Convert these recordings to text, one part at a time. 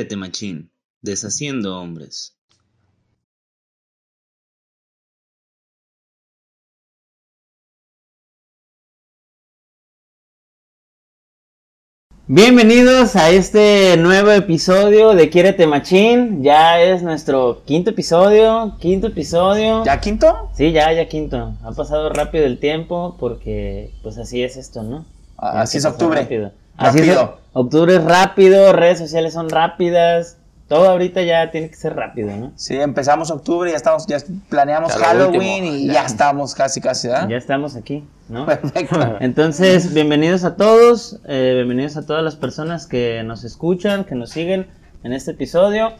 Quiérete machín, deshaciendo hombres. Bienvenidos a este nuevo episodio de Quiérete Machín. Ya es nuestro quinto episodio, quinto episodio. ¿Ya quinto? Sí, ya, ya quinto. Ha pasado rápido el tiempo porque pues así es esto, ¿no? Ah, así es octubre. rápido. Así es, Rápido. octubre es rápido, redes sociales son rápidas. Todo ahorita ya tiene que ser rápido, ¿no? Sí, empezamos octubre, ya estamos, ya planeamos Halloween último, y ya. ya estamos casi, casi, ¿verdad? Ya estamos aquí, ¿no? Perfecto. Entonces, bienvenidos a todos, eh, bienvenidos a todas las personas que nos escuchan, que nos siguen en este episodio.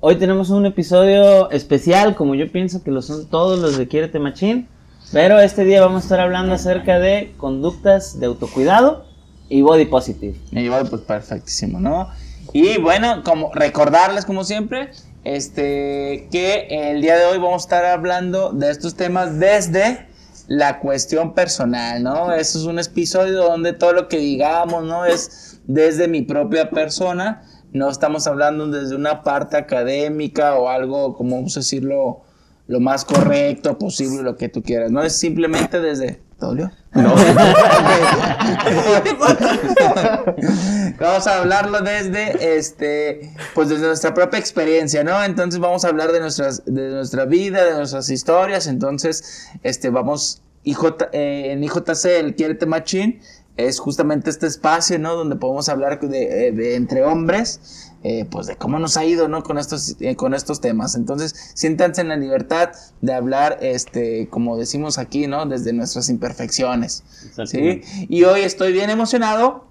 Hoy tenemos un episodio especial, como yo pienso que lo son todos los de Quiérete Machín, pero este día vamos a estar hablando acerca de conductas de autocuidado y body positive. Y bueno, pues perfectísimo, ¿no? Y bueno, como recordarles como siempre, este que el día de hoy vamos a estar hablando de estos temas desde la cuestión personal, ¿no? Eso es un episodio donde todo lo que digamos, ¿no? Es desde mi propia persona, no estamos hablando desde una parte académica o algo, como vamos a decirlo, lo más correcto posible, lo que tú quieras, ¿no? Es simplemente desde... ¿Te dolió? No. vamos a hablarlo desde este pues desde nuestra propia experiencia no entonces vamos a hablar de nuestras de nuestra vida de nuestras historias entonces este vamos IJ, eh, en IJC el Quiérete Machín es justamente este espacio no donde podemos hablar de, eh, de entre hombres eh, pues de cómo nos ha ido no con estos eh, con estos temas. Entonces siéntanse en la libertad de hablar este como decimos aquí no desde nuestras imperfecciones ¿sí? Y hoy estoy bien emocionado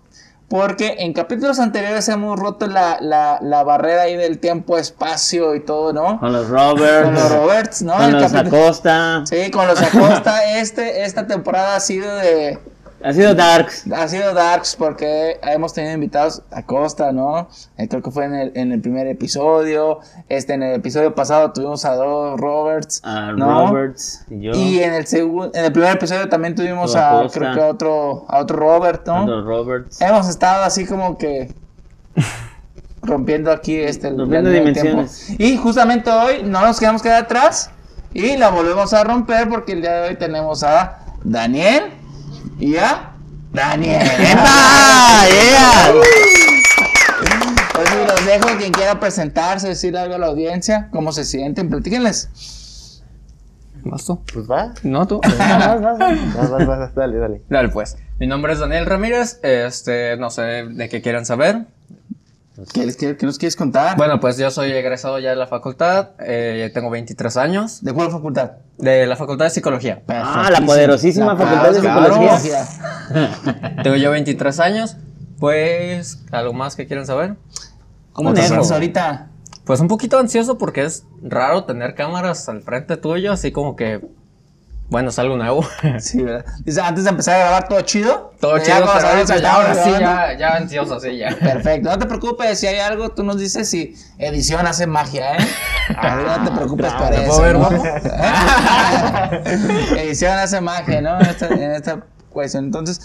porque en capítulos anteriores hemos roto la, la, la barrera ahí del tiempo, espacio y todo, ¿no? Con los Roberts, Con los Roberts, ¿no? con El los Acosta. Sí, con los Acosta. Este, esta temporada ha sido de... Ha sido Darks. Ha sido Darks porque hemos tenido invitados a Costa, ¿no? Eh, creo que fue en el, en el primer episodio. Este, en el episodio pasado tuvimos a dos Roberts. A ¿no? Roberts y yo. Y en el segundo, en el primer episodio también tuvimos A creo que a otro, a otro Robert, ¿no? los Roberts. Hemos estado así como que rompiendo aquí este el- Rompiendo el dimensiones. tiempo. Y justamente hoy no nos quedamos quedar atrás y la volvemos a romper porque el día de hoy tenemos a Daniel y a Daniel. ¡Epa! ¡Yeah! Pues los dejo quien quiera presentarse, decir algo a la audiencia, cómo se sienten, platíquenles. ¿Vas tú? Pues va. No, tú. Vas, vas, vas, vas, dale, dale. Dale, pues. Mi nombre es Daniel Ramírez. Este, no sé de qué quieran saber. ¿Qué, les quiere- qué nos quieres contar? Bueno, pues yo soy egresado ya de la facultad. eh, tengo 23 años. ¿De cuál facultad? De la facultad de psicología. Ah, la poderosísima Facultad de Psicología. Tengo yo 23 años. Pues, ¿algo más que quieran saber? ¿Cómo te sientes ahorita? Pues un poquito ansioso porque es raro tener cámaras al frente tuyo, así como que, bueno, es algo nuevo. Sí, ¿verdad? Dice, antes de empezar a grabar todo chido. Todo Ya chido, cuando pero que ya, ahora sí, ya, ya ansioso, sí, ya. Perfecto, no te preocupes, si hay algo, tú nos dices si edición hace magia, ¿eh? Ahora no te preocupes por ¿te eso. puedo ver, ¿no? edición hace magia, ¿no? En esta, en esta cuestión. Entonces,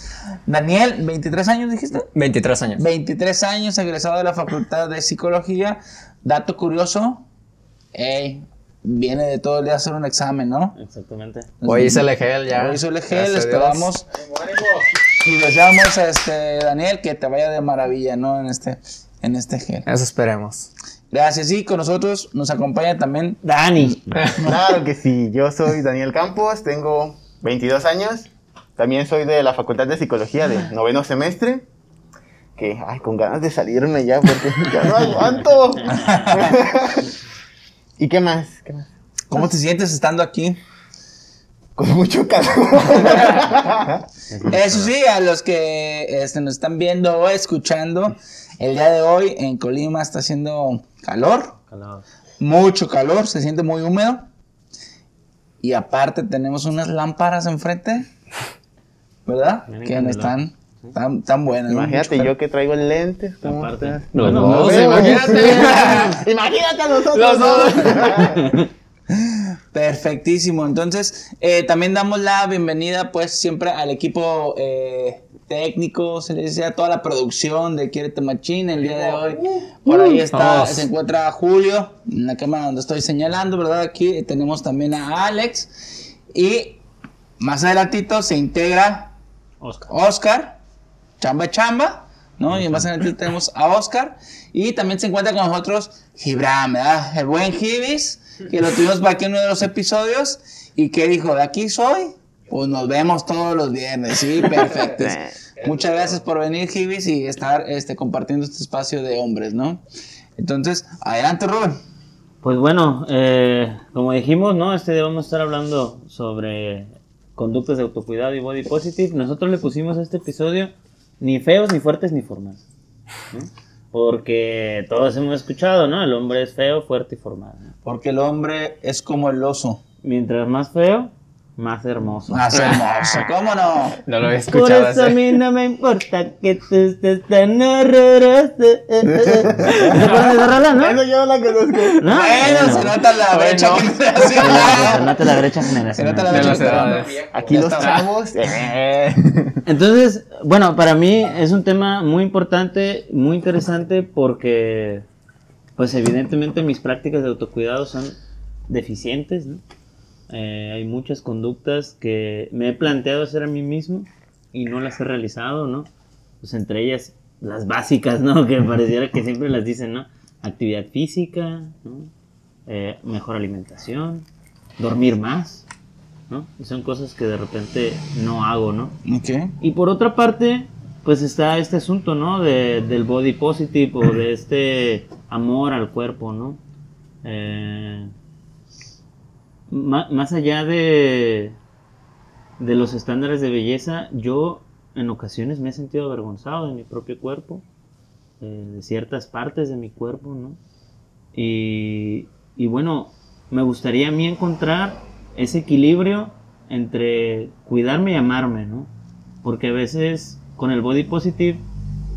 Daniel, 23 años dijiste? 23 años. 23 años, egresado de la Facultad de Psicología. Dato curioso, ey, viene de todo el día a hacer un examen, ¿no? Exactamente. Hoy hice el EGEL ya. Hoy hizo el Gracias a Dios. esperamos. Y deseamos, este, Daniel, que te vaya de maravilla, ¿no? En este, en este EGEL. Eso esperemos. Gracias. Y con nosotros nos acompaña también. Dani. Claro que sí, yo soy Daniel Campos, tengo 22 años, también soy de la Facultad de Psicología de noveno semestre, que, ay, con ganas de salirme ya porque ya no aguanto. ¿Y qué más? ¿Qué más? ¿Cómo te sientes estando aquí? Con mucho calor. Eso sí, a los que este, nos están viendo o escuchando, el día de hoy en Colima está haciendo calor, mucho calor, se siente muy húmedo. Y aparte tenemos unas lámparas enfrente, ¿verdad? Que están tan, tan buenas. ¿no? Imagínate yo que traigo lentes. ¿cómo Aparte, No, dos, veo. imagínate. Imagínate a nosotros. Los dos. Perfectísimo. Entonces, eh, también damos la bienvenida, pues, siempre al equipo eh, técnicos, se les decía toda la producción de Quiérete Machín el día de hoy. Por ahí está, se encuentra Julio, en la cámara donde estoy señalando, ¿verdad? Aquí tenemos también a Alex. Y más adelantito se integra Oscar. Oscar, Chamba Chamba, ¿no? Y más adelante tenemos a Oscar. Y también se encuentra con nosotros Gibran, ¿verdad? El buen Gibis, que lo tuvimos para aquí en uno de los episodios. Y que dijo, de aquí soy, pues nos vemos todos los viernes, ¿sí? Perfecto. Muchas gracias por venir, Gibis, y estar este, compartiendo este espacio de hombres, ¿no? Entonces, adelante, Rubén. Pues bueno, eh, como dijimos, ¿no? Este día vamos a estar hablando sobre conductas de autocuidado y body positive. Nosotros le pusimos a este episodio ni feos, ni fuertes, ni formales. ¿no? Porque todos hemos escuchado, ¿no? El hombre es feo, fuerte y formal. ¿no? Porque el hombre es como el oso. Mientras más feo, más hermoso. Más hermoso, ¿cómo no? No lo Por escuchado eso a mí no me importa que tú estés tan horroroso. ¿Se acuerdan de esa rola, no? Eso yo la conozco. ¿No? Bueno, se nota la Bueno. brecha generacional. Se nota la brecha Se generacional. nota la brecha generacional. Aquí los chavos. eh. Entonces, bueno, para mí es un tema muy importante, muy interesante porque, pues evidentemente mis prácticas de autocuidado son deficientes, ¿no? Eh, hay muchas conductas que me he planteado hacer a mí mismo y no las he realizado, ¿no? Pues entre ellas las básicas, ¿no? Que pareciera que siempre las dicen, ¿no? Actividad física, ¿no? Eh, mejor alimentación, dormir más, ¿no? Y son cosas que de repente no hago, ¿no? Ok. Y por otra parte, pues está este asunto, ¿no? De, del body positive o de este amor al cuerpo, ¿no? Eh, más allá de, de los estándares de belleza, yo en ocasiones me he sentido avergonzado de mi propio cuerpo, eh, de ciertas partes de mi cuerpo, ¿no? Y, y bueno, me gustaría a mí encontrar ese equilibrio entre cuidarme y amarme, ¿no? Porque a veces con el body positive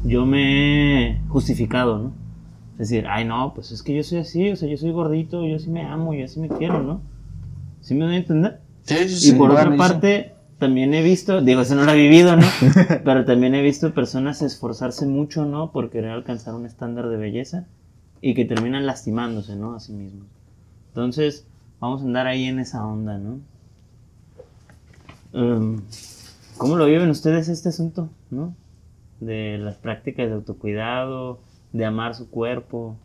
yo me he justificado, ¿no? Es decir, ay no, pues es que yo soy así, o sea, yo soy gordito, yo sí me amo, yo sí me quiero, ¿no? ¿Sí me doy a entender? Sí, sí, Y por otra parte, también he visto, digo, eso no lo he vivido, ¿no? Pero también he visto personas esforzarse mucho, ¿no? Por querer alcanzar un estándar de belleza y que terminan lastimándose, ¿no? A sí mismos. Entonces, vamos a andar ahí en esa onda, ¿no? Em, ¿Cómo lo viven ustedes este asunto, ¿no? De las prácticas de autocuidado, de amar su cuerpo.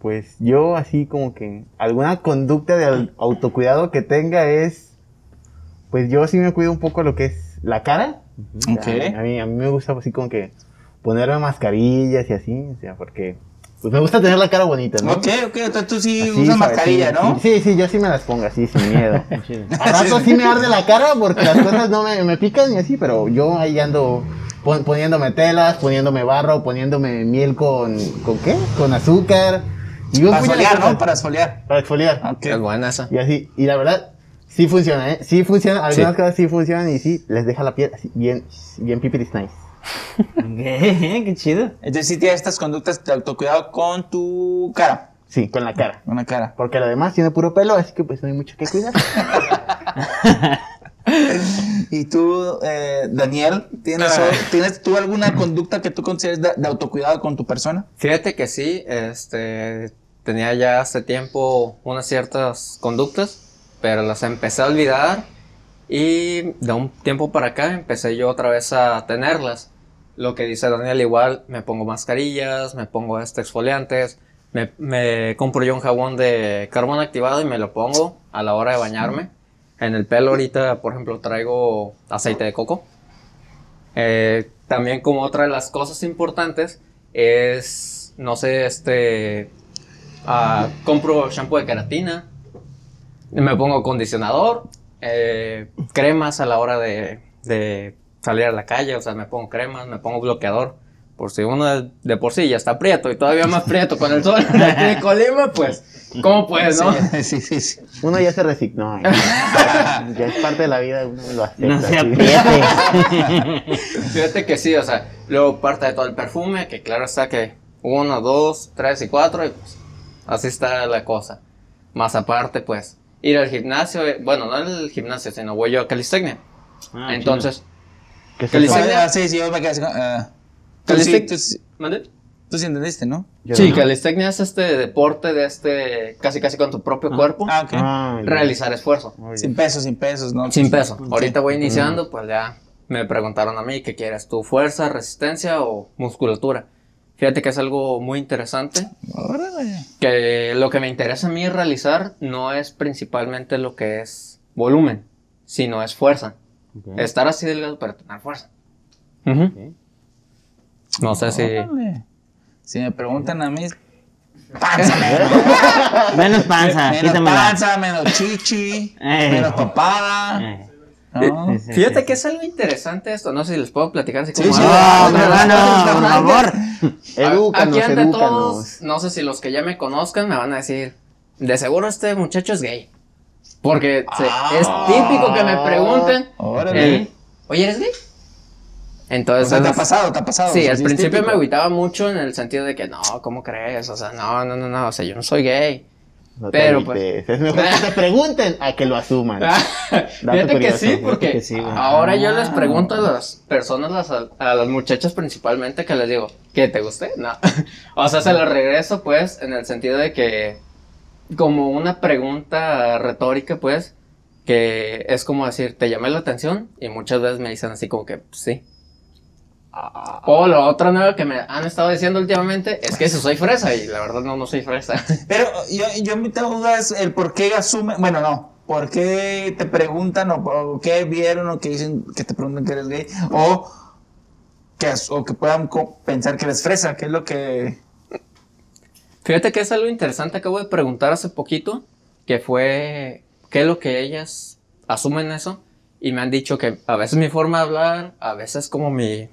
Pues yo así como que alguna conducta de au- autocuidado que tenga es, pues yo sí me cuido un poco lo que es la cara. O a, mí, a mí me gusta así como que ponerme mascarillas y así, o sea, porque pues me gusta tener la cara bonita, ¿no? Ok, ok, entonces tú sí Así, usas mascarilla, ¿no? Sí, sí, yo sí me las pongo así, sin miedo. Al rato sí me arde la cara porque las cosas no me, me pican y así, pero yo ahí ando pon- poniéndome telas, poniéndome barro, poniéndome miel con, ¿con qué? Con azúcar. Y Para solear. ¿no? Para solear. Para exfoliar. Ok. Es buena esa. Y así, y la verdad, sí funciona, ¿eh? Sí funciona, algunas Sí. cosas sí funcionan y sí, les deja la piel así, bien, bien pipiris nice. ¿Qué? Qué chido. Entonces sí tienes estas conductas de autocuidado con tu cara. Sí, con la cara. Con la cara. Porque lo demás tiene puro pelo, así que pues no hay mucho que cuidar. ¿Y tú, eh, Daniel, ¿tienes, Ah. ¿tienes tú alguna conducta que tú consideres de, de autocuidado con tu persona? Fíjate que sí, este, tenía ya hace tiempo unas ciertas conductas, pero las empecé a olvidar y de un tiempo para acá empecé yo otra vez a tenerlas. Lo que dice Daniel, igual me pongo mascarillas, me pongo este exfoliantes, me, me compro yo un jabón de carbón activado y me lo pongo a la hora de bañarme. En el pelo ahorita, por ejemplo, traigo aceite de coco. Eh, también como otra de las cosas importantes es, no sé, este, ah, compro shampoo de queratina, me pongo acondicionador, eh, cremas a la hora de, de salir a la calle, o sea, me pongo cremas, me pongo bloqueador. Por si uno de, por sí ya está prieto y todavía más prieto con el sol de aquí de Colima, pues, ¿cómo puedes, no? Sí, sí, sí. Uno ya se resignó. ya, ya es parte de la vida, uno lo acepta. No se apriete. Fíjate que sí, o sea, luego parte de todo el perfume, que claro está que uno, dos, tres y cuatro, y pues así está la cosa. Más aparte, pues, ir al gimnasio, eh, bueno, no al gimnasio, sino voy yo a calistecnia. Ah, Entonces, Calistenia. Ah, sí, sí, yo me quedé así. Ah. Tú, Calistec- sí, tú, sí- ¿mande? tú sí entendiste, ¿no? Yo Sí, no. calistecnia es este deporte de este, casi casi con tu propio cuerpo, Ah, ok. Ah, realizar esfuerzo. Sin pesos, sin pesos, ¿no? Sin peso. Ok. Ahorita voy iniciando, pues ya me preguntaron a mí qué quieres, tu fuerza, resistencia o musculatura. Fíjate que es algo muy interesante, Órale. que lo que me interesa a mí realizar no es principalmente lo que es volumen, sino es fuerza. Ok. Estar así delgado para tener fuerza. Ujú. No sé si... Órale. Si me preguntan a mí, panza, menos, Menos panza, menos quítamela. panza, menos chichi, Eh. menos papada. Eh, ¿no? sí, sí, Fíjate sí. que es algo interesante esto, no sé si les puedo platicar así Sí, como... sí, Ah, No, Ah, hermano, por no, favor. Edúcanos, Aquí ante edúcanos. todos, no sé si los que ya me conozcan me van a decir, de seguro este muchacho es gay. Porque se- es típico que me pregunten, Órale. el, oye, ¿eres gay? Entonces, O sea, te ha pasado, te ha pasado. sí, o sea, al principio típico. me agüitaba mucho en el sentido de que, no, ¿cómo crees? O sea, no, no, no, no, o sea, yo no soy gay. No Pero, pues-. Es mejor que te pregunten a que lo asuman. Fíjate que curioso, sí, fíjate porque que sí, ahora yo les pregunto a las personas, las- a las muchachas principalmente, que les digo, ¿qué te guste? No. o sea, se lo regreso, pues, en el sentido de que, como una pregunta retórica, pues, que es como decir, ¿te llamé la atención? Y muchas veces me dicen así como que, "Pues, sí. O lo otro nuevo que me han estado diciendo últimamente es que si soy fresa, y la verdad no, no soy fresa. Pero yo, yo tengo dudas el por qué asumen, bueno, no, por qué te preguntan o, o qué vieron o qué dicen que te preguntan que eres gay o que, o que puedan pensar que eres fresa, que es lo que... Fíjate que es algo interesante, acabo de preguntar hace poquito, que fue qué es lo que ellas asumen eso, y me han dicho que a veces mi forma de hablar, a veces como mi,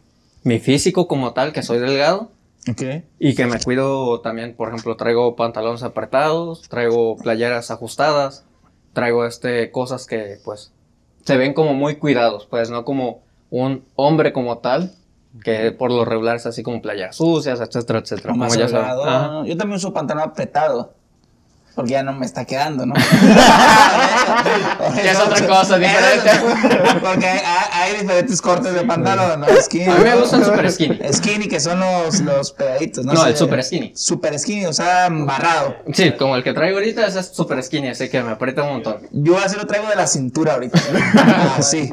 mi físico como tal, que soy delgado, Ok. y que me cuido también, por ejemplo, traigo pantalones apretados, traigo playeras ajustadas, traigo este cosas que pues se ven como muy cuidados, pues no como un hombre como tal, que por lo regular es así como playeras sucias, etcétera, etcétera. Como ya. Ajá. Yo también uso pantalón apretado. Porque ya no me está quedando, ¿no? Ya es otra cosa diferente. Porque hay, hay diferentes cortes de pantalón, ¿no? Skinny. A mí me gusta el super skinny. Skinny, que son los, los pegaditos, ¿no? No, sé. el super skinny. Super skinny, o sea, barrado. Sí, como el que traigo ahorita ese es super skinny, así que me aprieta un montón. Yo así lo traigo de la cintura ahorita. Así.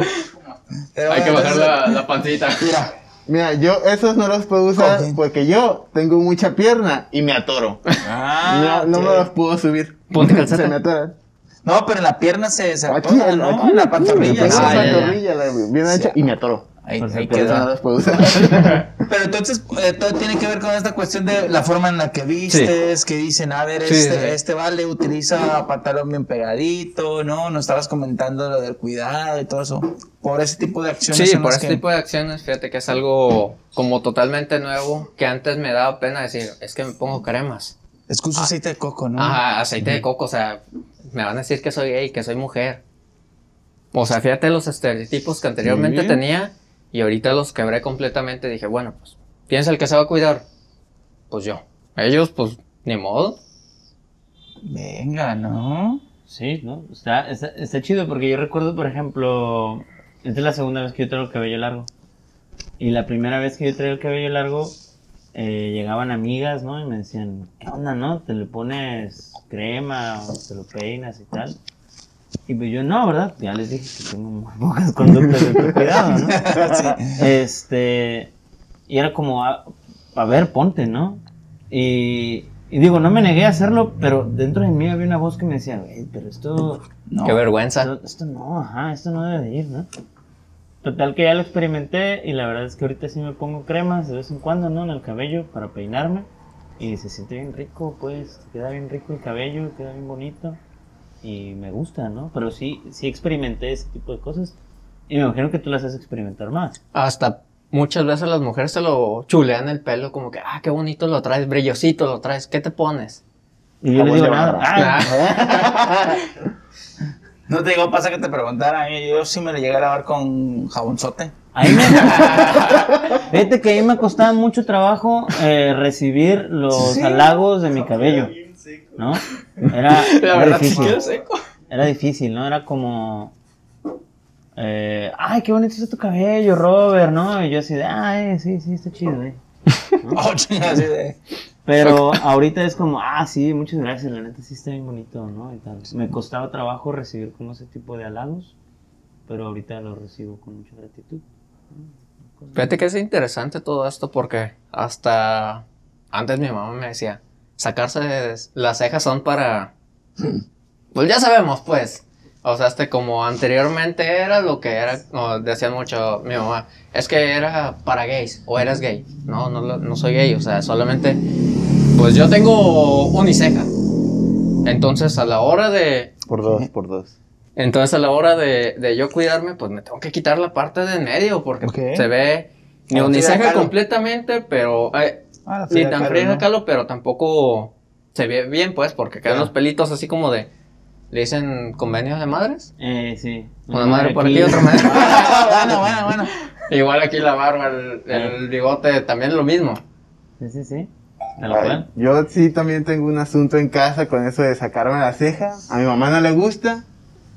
Pero Hay que bajar la, la pancita. Mira, Mira, yo esos no los puedo usar porque yo tengo mucha pierna y me atoro. Ah, no, no me los puedo subir. Ponte calceta. Se me atoran. No, pero en la pierna se, se Aquí, atora, en- ¿no? aquí, en la aquí, pantorrilla. Ah, la pantorrilla, bien ancha, y me atoro. Ahí, Pues ahí usar. Pero entonces, eh, todo tiene que ver con esta cuestión de la forma en la que vistes, que dicen, a ver, Sí, este, sí. este vale utiliza pantalón bien pegadito, ¿no? No estabas comentando lo del cuidado y todo eso. Por ese tipo de acciones. Sí, por este que- tipo de acciones, fíjate que es algo como totalmente nuevo, que antes me daba pena decir, es que me pongo cremas. Es que uso aceite de coco, ¿no? Ajá, aceite de coco, o sea, me van a decir que soy gay, que soy mujer. O sea, fíjate los estereotipos que anteriormente Sí. tenía y ahorita los quebré completamente. Dije, bueno, pues, piensa el que se va a cuidar. Pues yo. Ellos, pues, ni modo. Venga, ¿no? Sí, ¿no? Está, está, está chido porque yo recuerdo, por ejemplo, esta es la segunda vez que yo traigo el cabello largo. Y la primera vez que yo traigo el cabello largo, eh, llegaban amigas, ¿no? Y me decían, ¿qué onda, no? ¿Te le pones crema o te lo peinas y tal? Y pues yo, no, ¿verdad? Ya les dije que tengo muy pocas conductas de cuidado, ¿no? Este, y era como, a, a ver, ponte, ¿no? Y, y digo, no me negué a hacerlo, pero dentro de mí había una voz que me decía, güey, pero esto, No. Qué vergüenza. esto, esto no, ajá, esto no debe de ir, ¿no? Total que ya lo experimenté y la verdad es que ahorita sí me pongo cremas de vez en cuando, ¿no? En el cabello para peinarme y se siente bien rico, pues, queda bien rico el cabello, queda bien bonito y me gusta, ¿no? Pero sí, sí experimenté ese tipo de cosas y me imagino que tú las haces experimentar más. Hasta muchas veces las mujeres se lo chulean el pelo, como que, ah, qué bonito lo traes, brillosito lo traes, ¿qué te pones? Y yo le Jabón digo nada. Ah, No te digo, pasa que te preguntara, eh, yo sí me lo llegué a lavar con jabonzote. Ahí me... Fíjate que ahí me costaba mucho trabajo eh, recibir los halagos de mi cabello, ¿no? Era, La era verdad, sí difícil. quedó seco. Era difícil, ¿no? Era como... eh, ay, qué bonito está tu cabello, Robert, ¿no? Y yo así de, ay, sí, sí, está chido, eh. Oh. Pero ahorita es como, ah, sí, muchas gracias, la neta sí está bien bonito, ¿no? Y tal. Me costaba trabajo recibir como ese tipo de halagos, pero ahorita lo recibo con mucha gratitud. Fíjate que es interesante todo esto porque hasta antes mi mamá me decía, sacarse las cejas son para... Pues ya sabemos, pues. O sea, este como anteriormente era lo que era, o decían mucho mi mamá, es que era para gays, o eres gay. No, no, no soy gay, o sea, solamente, pues yo tengo uniceja. Entonces a la hora de, Por dos, por dos. entonces a la hora de, de yo cuidarme, pues me tengo que quitar la parte de en medio porque Ok. se ve ni Ah, uniceja completamente, pero eh, Ah, ni tan fría ¿no? calo, pero tampoco se ve bien, pues, porque quedan los pelitos así como de, le dicen convenios de madres. Eh, sí. Una madre por aquí, otra madre. bueno, bueno, bueno. Igual aquí la barba, el, el bigote, también lo mismo. Sí, sí, sí. Ay, cual. yo sí también tengo un asunto en casa con eso de sacarme la ceja. A mi mamá no le gusta.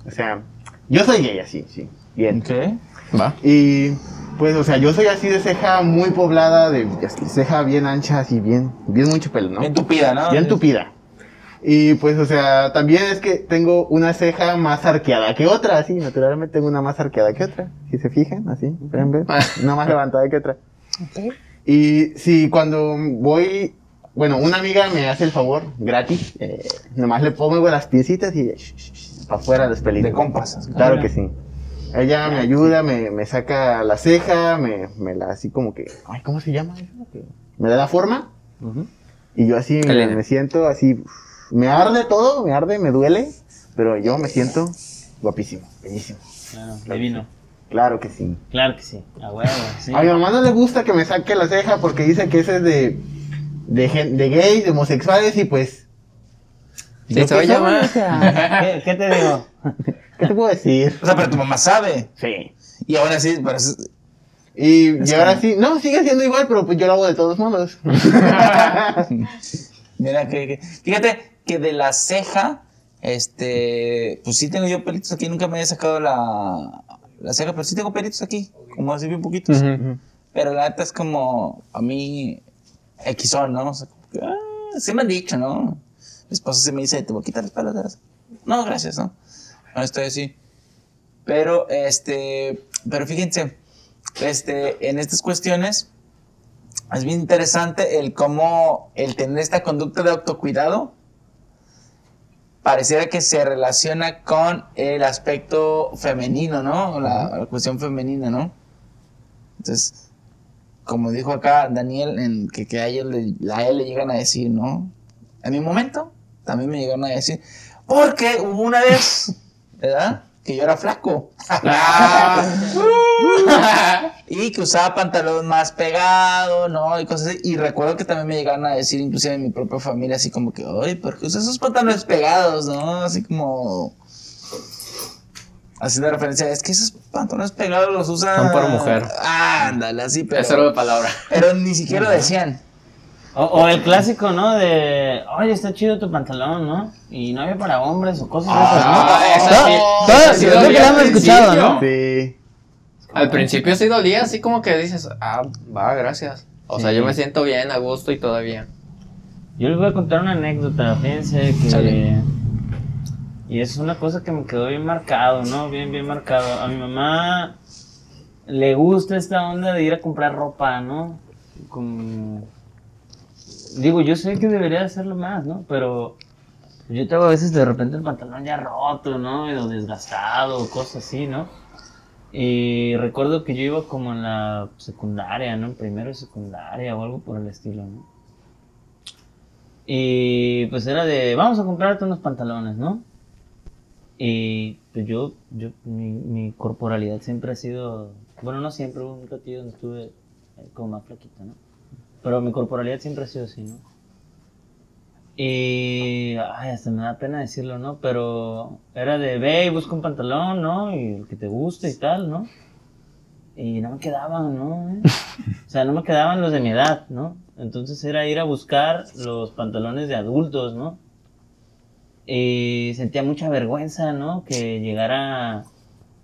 O sea, yo soy gay así, sí. Bien. Ok. Va. Y pues, o sea, yo soy así de ceja muy poblada, de así, ceja bien ancha, así bien, bien mucho pelo, ¿no? Bien tupida, ¿no? Bien tupida. Y pues, o sea, también es que tengo una ceja más arqueada que otra, así, naturalmente tengo una más arqueada que otra. Si se fijan, así, pueden ver, una más levantada que otra. Y si cuando voy, bueno, una amiga me hace el favor, gratis, eh, nomás le pongo las piecitas y para afuera los pelitos. De compas. Claro que sí. Ella me ayuda, me, me saca la ceja, me, me la así como que, ay, ¿cómo se llama eso? Me da la forma y yo así me, siento así, me arde todo, me arde, me duele, pero yo me siento guapísimo, bellísimo. Claro, divino. Claro que sí. Claro que sí. A huevo, sí. A mi mamá no le gusta que me saque la ceja porque dice que eso es de, de, gen- de gays, de homosexuales y pues... Sí, ¿yo se qué oye, soy? ¿Qué, qué te digo? ¿Qué te puedo decir? O sea, pero tu mamá sabe. Sí. Y aún así, pero es- Y, Es y ahora como- sí, no, sigue siendo igual, pero pues yo lo hago de todos modos. Mira que, que- fíjate que de la ceja, este, pues sí tengo yo pelitos aquí, nunca me he sacado la, la ceja, pero sí tengo pelitos aquí, como así bien poquitos. Pero la neta es como, a mí, Xon, ¿no? O sea, como que, ah, sí me han dicho, ¿no? Mi esposa se me dice, te voy a quitar las-". No, gracias, ¿no? No estoy así. Pero, este, pero fíjense, este, en estas cuestiones, es bien interesante el cómo el tener esta conducta de autocuidado pareciera que se relaciona con el aspecto femenino, ¿no? La, la cuestión femenina, ¿no? Entonces, como dijo acá Daniel, en que, que a ellos le, a él le llegan a decir, ¿no? En mi momento, también me llegaron a decir, porque hubo una vez, ¿verdad? Que yo era flaco. y que usaba pantalón más pegado, ¿no? Y cosas así. Y recuerdo que también me llegaron a decir, inclusive en mi propia familia, así como que, ay, ¿por qué usas esos pantalones pegados, no? Así como... Haciendo referencia, es que esos pantalones pegados los usan... Son para mujer. Ah, ándale, así, pero... Era la palabra. Pero ni siquiera lo decían. O, o el clásico, ¿no? De, oye, está chido tu pantalón, ¿no? Y no había para hombres o cosas Ah, de esas, esa ¿no? sí- Todo- esa todo- sí creo que lo al hemos escuchado, ¿no? Sí. Al principio sí dolía, así como que dices, ah, va, gracias. O sea, yo me siento bien, a gusto y todavía. Yo les voy a contar una anécdota, fíjense que... Sale. Y es una cosa que me quedó bien marcado, ¿no? Bien, bien marcado. A mi mamá le gusta esta onda de ir a comprar ropa, ¿no? Como... Digo, yo sé que debería hacerlo más, ¿no? Pero yo tengo a veces de repente el pantalón ya roto, ¿no? O desgastado, cosas así, ¿no? Y recuerdo que yo iba como en la secundaria, ¿no? Primero de secundaria o algo por el estilo, ¿no? Y pues era de, vamos a comprarte unos pantalones, ¿no? Y pues yo, yo mi, mi corporalidad siempre ha sido, bueno, no siempre, un ratillo donde estuve eh, como más flaquito, ¿no? Pero mi corporalidad siempre ha sido así, ¿no? Y, ay, hasta me da pena decirlo, ¿no? Pero era de, ve y busca un pantalón, ¿no? Y el que te guste y tal, ¿no? Y no me quedaban, ¿no? O sea, no me quedaban los de mi edad, ¿no? Entonces era ir a buscar los pantalones de adultos, ¿no? Y sentía mucha vergüenza, ¿no? Que llegara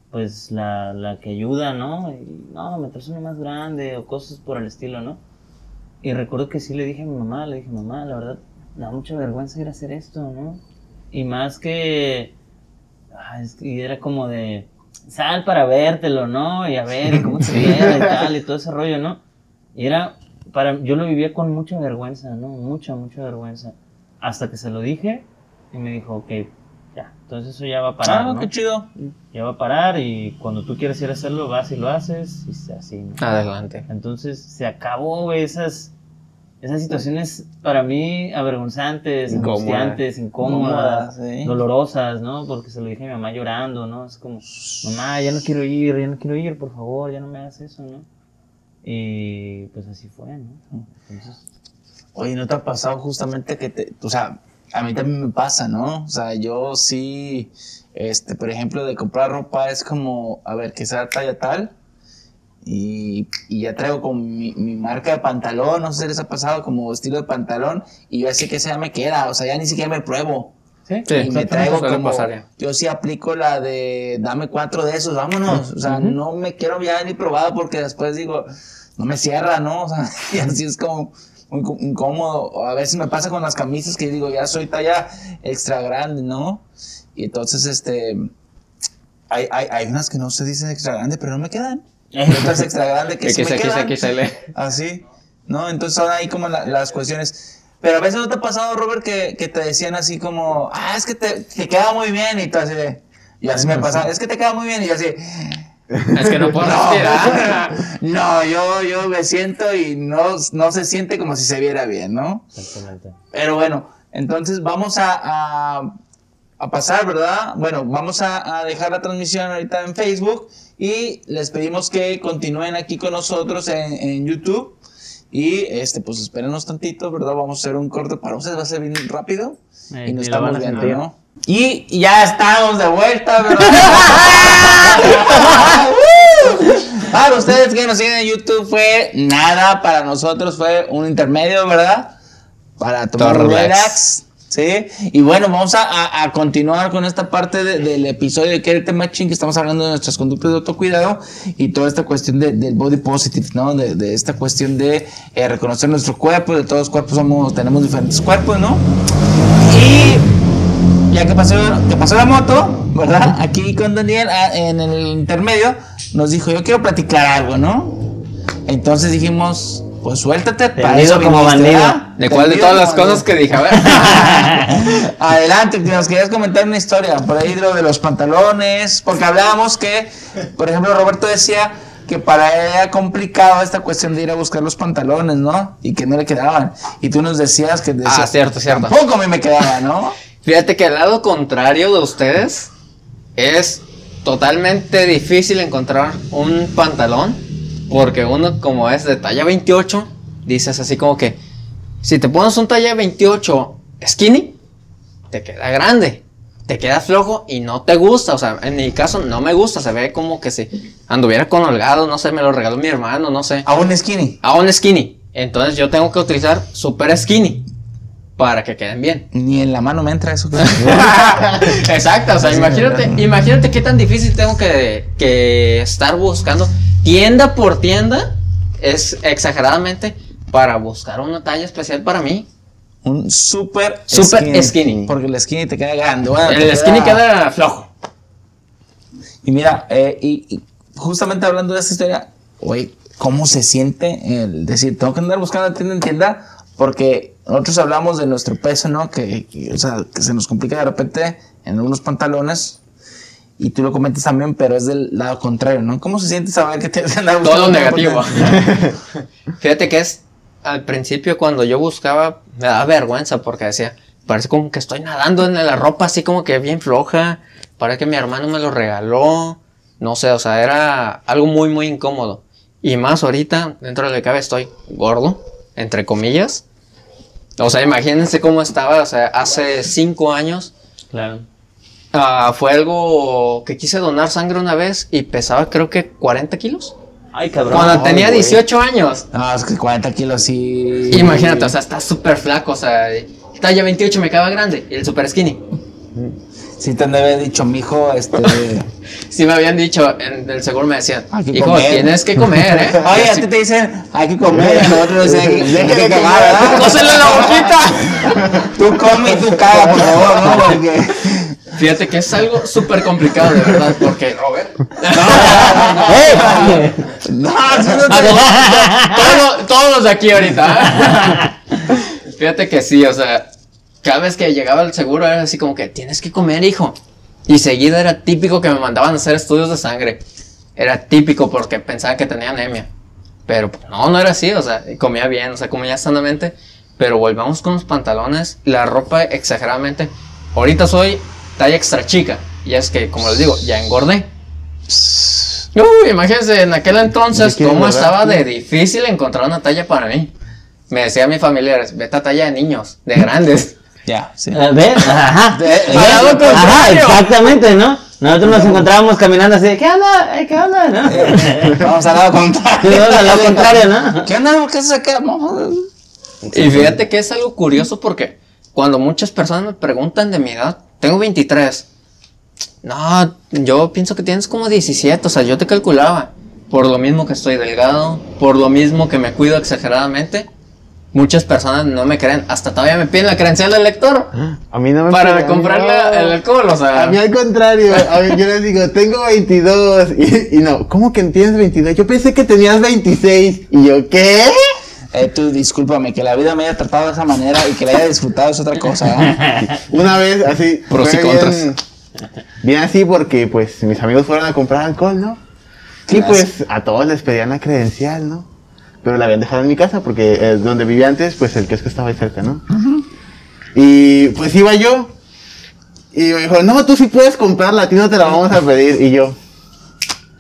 pues la, la que ayuda, ¿no? Y no, me traes una más grande o cosas por el estilo, ¿no? Y recuerdo que sí le dije a mi mamá, le dije, mamá, la verdad, me da mucha vergüenza ir a hacer esto, ¿no? Y más que, ah, es que- y era como de, sal para vértelo, ¿no? Y a ver, cómo te viera y tal, y todo ese rollo, ¿no? Y era, para, yo lo vivía con mucha vergüenza, ¿no? Mucha, mucha vergüenza. Hasta que se lo dije y me dijo, ok, ya, entonces eso ya va a parar, Ah, ¿no? qué chido. Ya va a parar y cuando tú quieres ir a hacerlo, vas y lo haces y se- así, ¿no? Adelante. Entonces se acabó, esas, esas situaciones para mí avergonzantes, Incómodas. angustiantes, incómodas, sí. dolorosas, ¿no? Porque se lo dije a mi mamá llorando, ¿no? Es como, mamá, ya no quiero ir, ya no quiero ir, por favor, ya no me hagas eso, ¿no? Y pues así fue, ¿no? Entonces, Oye, ¿no te ha pasado justamente que te, o sea, a mí también me pasa, ¿no? O sea, yo sí, este, por ejemplo, de comprar ropa es como, a ver, que sea talla tal, y, y ya traigo como mi, mi marca de pantalón, no sé si les ha pasado como estilo de pantalón, y yo así que ya me queda, o sea, ya ni siquiera me pruebo. ¿sí? Sí, y me traigo como, pasar ya. yo sí aplico la de dame cuatro de esos, vámonos, o sea, no me quiero ya ni probado porque después digo, no me cierra, ¿no? O sea, y así es como muy incómodo. A veces me pasa con las camisas que digo, ya soy talla extra grande, ¿no? Y entonces, este, hay, hay, hay unas que no se dicen extra grande, pero no me quedan. Y otras extra grande que sí me quedan. Así, ¿no? Entonces son ahí como la- las cuestiones. Pero a veces no te ha pasado, Robert, que, que te decían así como, ah, es que te, te queda muy bien y tú así de, y así me pasa, es que te queda muy bien y yo así, Es que no puedo respirar. no, yo, yo me siento y no, no se siente como si se viera bien, ¿no? Exactamente. Pero bueno, entonces vamos a, a, a pasar, ¿verdad? Bueno, vamos a, a dejar la transmisión ahorita en Facebook y les pedimos que continúen aquí con nosotros en, en YouTube. Y este, pues espérenos tantito, ¿verdad? Vamos a hacer un corte para ustedes, va a ser bien rápido. Eh, y nos estamos viendo. Y ya estamos de vuelta, ¿verdad? para ustedes que nos siguen en YouTube fue nada, para nosotros fue un intermedio, ¿verdad? Para tomar relax. ¿Sí? Y bueno, vamos a, a- continuar con esta parte de- del episodio de Quererte Machine, que estamos hablando de nuestras conductas de autocuidado y toda esta cuestión de- del body positive, ¿no? De, de esta cuestión de eh, reconocer nuestro cuerpo, de todos los cuerpos somos, tenemos diferentes cuerpos, ¿no? Y ya que pasó, que pasó la moto, ¿verdad? Aquí con Daniel ah, en el intermedio nos dijo, yo quiero platicar algo, ¿no? Entonces dijimos, pues suéltate, para Tendido eso como viniste, bandido. ¿De cuál de todas las cosas que dije? A ver. Adelante, que nos querías comentar una historia, por ahí lo de los pantalones, porque hablábamos que, por ejemplo, Roberto decía que para él era complicado esta cuestión de ir a buscar los pantalones, ¿no? Y que no le quedaban. Y tú nos decías que decías, Ah, cierto, cierto. Tampoco a mí me quedaba, ¿no? Fíjate que al lado contrario de ustedes es totalmente difícil encontrar un pantalón porque uno como es de talla 28 dices así como que si te pones un talla 28 skinny te queda grande te queda flojo y no te gusta. O sea en mi caso no me gusta se ve como que si anduviera con holgado no sé me lo regaló mi hermano no sé. A un skinny. a un skinny. Entonces yo tengo que utilizar super skinny para que queden bien. Ni en la mano me entra eso. Exacto, o sea, imagínate, imagínate qué tan difícil tengo que, que estar buscando tienda por tienda, es exageradamente, para buscar una talla especial para mí. un super, Super skinny. Porque el skinny te queda grande. Bueno, El skinny queda flojo. Y mira, eh, y, y justamente hablando de esta historia, güey, ¿cómo se siente el decir, tengo que andar buscando tienda en tienda? Porque nosotros hablamos de nuestro peso, ¿no? Que, que, o sea, que se nos complica de repente en algunos pantalones. Y tú lo comentas también, pero es del lado contrario, ¿no? ¿Cómo se siente saber que que andar buscando Todo negativo. Fíjate que es, al principio cuando yo buscaba, me daba vergüenza porque decía, parece como que estoy nadando en la ropa así como que bien floja, parece que mi hermano me lo regaló, no sé, o sea, era algo muy, muy incómodo. Y más ahorita, dentro de lo que cabe, estoy gordo, entre comillas. O sea, imagínense cómo estaba, o sea, hace cinco años Claro. Ah, fue algo que quise donar sangre una vez y pesaba creo que 40 kilos. Ay, cabrón. Cuando ay, tenía güey. 18 años. No, es que 40 kilos sí. Imagínate, o sea, está súper flaco, o sea, talla 28 me quedaba grande, y el super skinny. Si te han de haber dicho, mijo, este. Sí me habían dicho, en el seguro me decían, hijo, comer". tienes que comer, ¿eh? Oye, a Sí. ti te dicen, hay que comer, y a nosotros nos dicen, que de cagar, ¿verdad? ¡Cósele la boquita! Tú come y tú caga, por favor, ¿no? Porque. Fíjate que es algo súper complicado, de verdad, porque, Robert. No, no todos los de aquí ahorita. Fíjate que sí, o sea, cada vez que llegaba el seguro era así como que tienes que comer, hijo. Y seguido era típico que me mandaban a hacer estudios de sangre. Era típico porque pensaban que tenía anemia. Pero pues, no, no era así, o sea, comía bien, o sea, comía sanamente. Pero volvamos con los pantalones, la ropa exageradamente. Ahorita soy talla extra chica. Y es que, como les digo, ya engordé. Uy, imagínense, en aquel entonces, ¿De qué cómo estaba de difícil encontrar una talla para mí. Me decía mi familia, vete a talla de niños, de grandes. Ya, sí. Ajá. ¿Ves? Al lado Ajá, contrario. exactamente, ¿no? Nosotros nos encontrábamos caminando así, ¿qué onda? Eh, ¿Qué onda? ¿No? Vamos al lado contrario. luego al lado contrario, ¿no? ¿Qué onda? ¿Qué haces acá? Vamos. Y fíjate que es algo curioso porque cuando muchas personas me preguntan de mi edad, tengo 23. No, yo pienso que tienes como 17, o sea, yo te calculaba. Por lo mismo que estoy delgado, por lo mismo que me cuido exageradamente, muchas personas no me creen. Hasta todavía me piden la credencial del lector A mí no me para pega, comprar no. el alcohol, o sea. A mí al contrario, a mí yo les digo, tengo 22 y, y no, ¿cómo que tienes 22? Yo pensé que tenías 26 y yo, ¿qué? Eh, tú discúlpame, que la vida me haya tratado de esa manera y que la haya disfrutado es otra cosa. ¿eh? Una vez así, Pros y contras. Bien, bien así porque pues mis amigos fueron a comprar alcohol, ¿no? Y Claro. pues a todos les pedían la credencial, ¿no? Pero la habían dejado en mi casa porque eh, donde vivía antes, pues el kiosco estaba ahí cerca, ¿no? Y pues iba yo y me dijo, no, tú sí puedes comprarla, a ti no te la vamos a pedir. Y yo,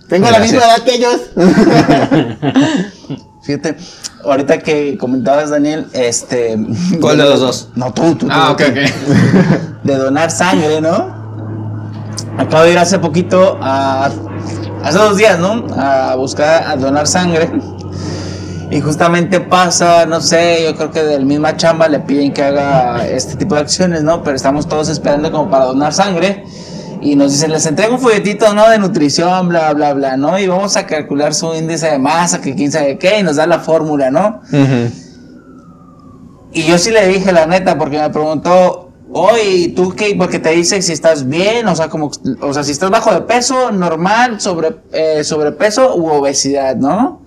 tengo la misma edad que ellos. Fíjate, ahorita que comentabas, Daniel, este. ¿Cuál de los dos? No, tú, tú. tú, Ah, ok, tú. ok. De donar sangre, ¿no? Acabo de ir hace poquito a. Hace dos días, ¿no? A buscar a donar sangre. Y justamente pasa, no sé, yo creo que del misma chamba le piden que haga este tipo de acciones, ¿no? Pero estamos todos esperando como para donar sangre. Y nos dicen, les entrego un folletito, ¿no? De nutrición, bla, bla, bla, ¿no? Y vamos a calcular su índice de masa, que quién sabe qué, y nos da la fórmula, ¿no? Y yo sí le dije la neta, porque me preguntó, oye, ¿tú qué? Porque te dice si estás bien, o sea, como, o sea, si estás bajo de peso, normal, sobre, eh, sobrepeso u obesidad, ¿no?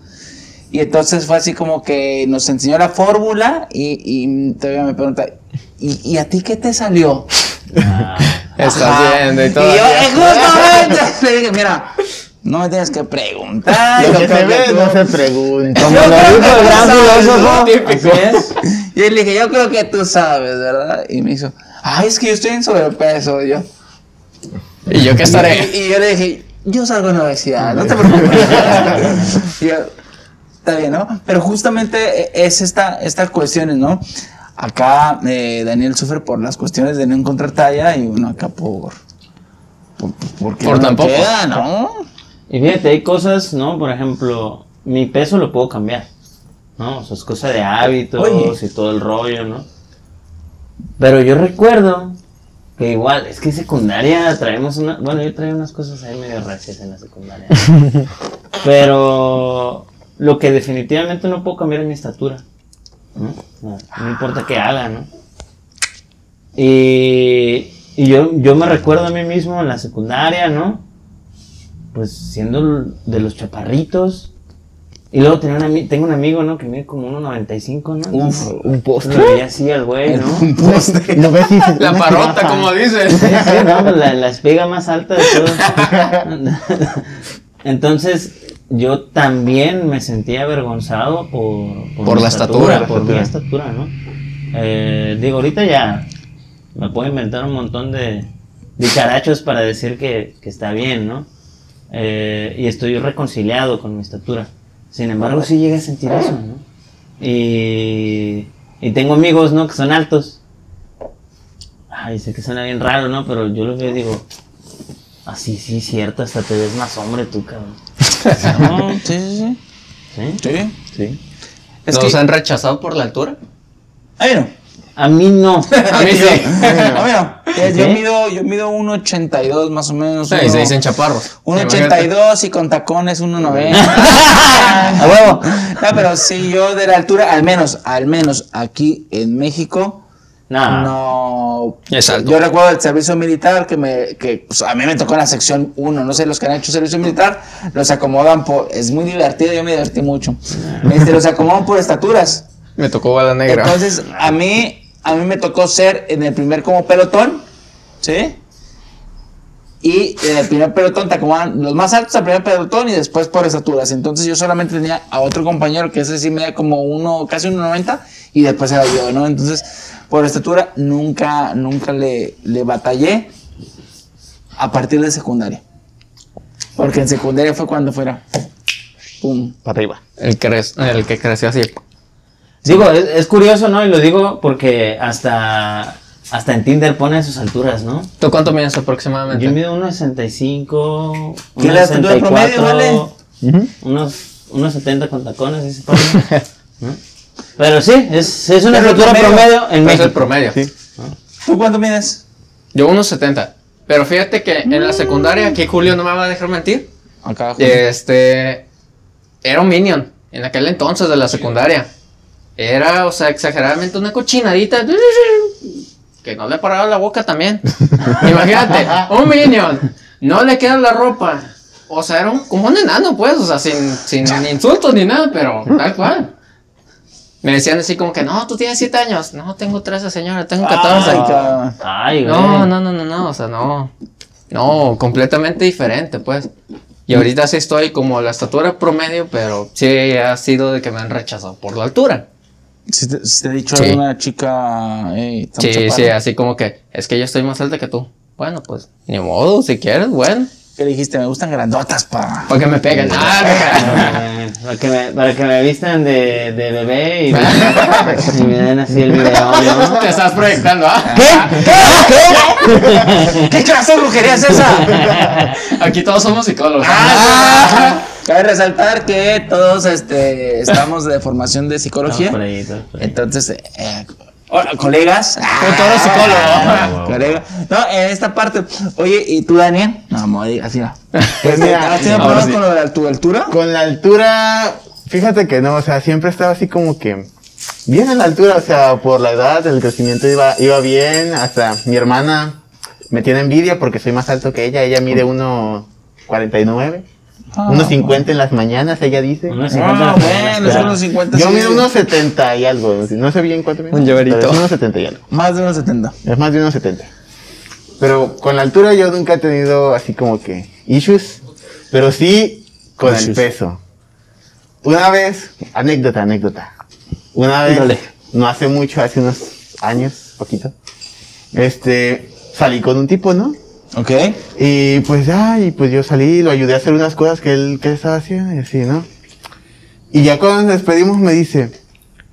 Y entonces fue así como que nos enseñó la fórmula y, y todavía me pregunta, ¿y, y a ti qué te salió? Estás Ajá. viendo y todo. yo, eh, justamente, le dije, mira, no me tienes que preguntar. Lo yo que se ve no se pregunta. Como Yo. Y él le dije, yo creo que tú sabes, ¿verdad? Y me hizo, ay, es que yo estoy en sobrepeso. Y yo, ¿Y yo qué estaré? Y, y yo le dije, yo salgo en obesidad, no te preocupes. y yo, está bien, ¿no? Pero justamente es esta, estas cuestiones, ¿no? Acá eh, Daniel sufre por las cuestiones de no encontrar talla y uno acá por... Por, porque Por no tampoco. queda, ¿no? Y fíjate, hay cosas, ¿no? Por ejemplo, mi peso lo puedo cambiar, ¿no? O sea, es cosa de hábitos Oye. y todo el rollo, ¿no? Pero yo recuerdo que igual, es que secundaria traemos una... Bueno, yo traía unas cosas ahí medio racias en la secundaria. Pero lo que definitivamente no puedo cambiar es mi estatura. ¿No? No, no importa qué haga, ¿no? Y, y yo, yo me recuerdo a mí mismo en la secundaria, ¿no? Pues siendo de los chaparritos. Y luego tenía un tengo un amigo, ¿no? Que mide como 1.95, ¿no? Uf, Un poste. Lo veía así al güey, ¿no? un poste. Lo ves y dices, La parota, jirafa. como Sí, dices. sí, no, pues la, la espiga más alta de todo. Entonces, yo también me sentía avergonzado por, Por la estatura. Por mi estatura, ¿no? Eh, digo, ahorita ya me puedo inventar un montón de dicharachos para decir que, que está bien, ¿no? Eh, y estoy reconciliado con mi estatura. Sin embargo, sí llegué a sentir eso, ¿no? Y, y tengo amigos, ¿no? Que son altos. Ay, sé que suena bien raro, ¿no? Pero yo los veo y digo, así sí, cierto, hasta te ves más hombre tú, cabrón. No, sí, sí, ¿Sí? sí. Sí. Es ¿Nos que, han rechazado por la altura? ay, no. A mí no. A mí sí. Ah, mira, eh, yo mido, yo mido 1.82 más o menos. Sí, uno- se dicen chaparros. 1.82 y con tacones 1.90. A huevo. No, pero sí, yo de la altura, al menos, al menos aquí en México, No. no. Es alto. Yo recuerdo el servicio militar que me, que pues, a mí me tocó en la sección 1, no sé, los que han hecho servicio militar, los acomodan por, es muy divertido, yo me divertí mucho. Este, los acomodan por estaturas. Me tocó bala negra. Entonces, a mí, a mí me tocó ser en el primer como pelotón, ¿sí? Y en el primer pelotón te acomodan los más altos al primer pelotón y después por estaturas. Entonces yo solamente tenía a otro compañero que ese sí medía como uno, casi 1.90 y después era yo, ¿no? Entonces, por estatura nunca, nunca le, le batallé a partir de secundaria. Porque en secundaria fue cuando fuera. Pum. Para arriba. El, que cre- el que creció así. Digo, es, es curioso, ¿no? Y lo digo porque hasta, hasta en Tinder pone sus alturas, ¿no? ¿Tú cuánto mides aproximadamente? Yo mido 1.65, ¿Qué es la estatura promedio, vale? unos, unos 70 con tacones, dice Pablo. ¿No? Pero sí, es, es una estatura promedio. promedio en Pero es México. el promedio. ¿Tú cuánto mides? Yo unos 70. Pero fíjate que en la secundaria, aquí Julio no me va a dejar mentir. Acá. Este. Era un minion en aquel entonces de la secundaria. Era, o sea, exageradamente una cochinadita. Que no le paraba la boca también. Imagínate, un minion. No le queda la ropa. O sea, era un- como un enano, pues. O sea, sin, sin insultos ni nada, pero tal cual. Me decían así como que, no, tú tienes 7 años. No, tengo 13, señora, tengo 14. Ay, cabrón. Ay, güey. No, no, no, no, no, o sea, no. No, completamente diferente, pues. Y ahorita sí estoy como la estatura promedio, pero sí ha sido de que me han rechazado por la altura. Si te, si te ha dicho Sí. alguna chica, hey, estamos Sí, sí, así como que es que yo estoy más alta que tú. Bueno, pues, ni modo, si quieres, bueno. ¿Qué le dijiste? Me gustan grandotas, pa. Para que me peguen. Ah. Eh, Para que me, para que me vistan de, de bebé y me, y me den así el video, ¿no? Te estás proyectando, ¿ah? ¿Qué clase de brujería es esa? Aquí todos somos psicólogos. Ah, Cabe resaltar que todos este, estamos de formación de psicología. Por ahí, todo por ahí. Entonces, eh, hola, colegas. Futuro psicólogo. Colega. No, en esta parte. Oye, ¿y tú, Daniel? No, Mori, así no. Pues mira, ¿Has tenido ahora problemas sí. con lo de tu altura? Con la altura, fíjate que no, o sea, siempre estaba así como que bien en la altura, o sea, por la edad, el crecimiento iba, iba bien, hasta mi hermana me tiene envidia porque soy más alto que ella, ella mide 1.49, Ah, 1.50 en las mañanas, ella dice. Unos Ah, 50 bueno, es unos 50. Yo sí. mido 1.70 y algo, no sé bien cuánto mido. Un llaverito. es 1.70 y algo. Más de unos 70. Es más de unos 70. Pero con la altura yo nunca he tenido así como que issues, pero sí con el peso. Una vez, anécdota, anécdota. Una vez, Dale. no hace mucho, hace unos años, poquito, este, salí con un tipo, ¿no? Ok. Y pues ya, y pues yo salí, lo ayudé a hacer unas cosas que él, que él estaba haciendo y así, ¿no? Y ya cuando nos despedimos me dice,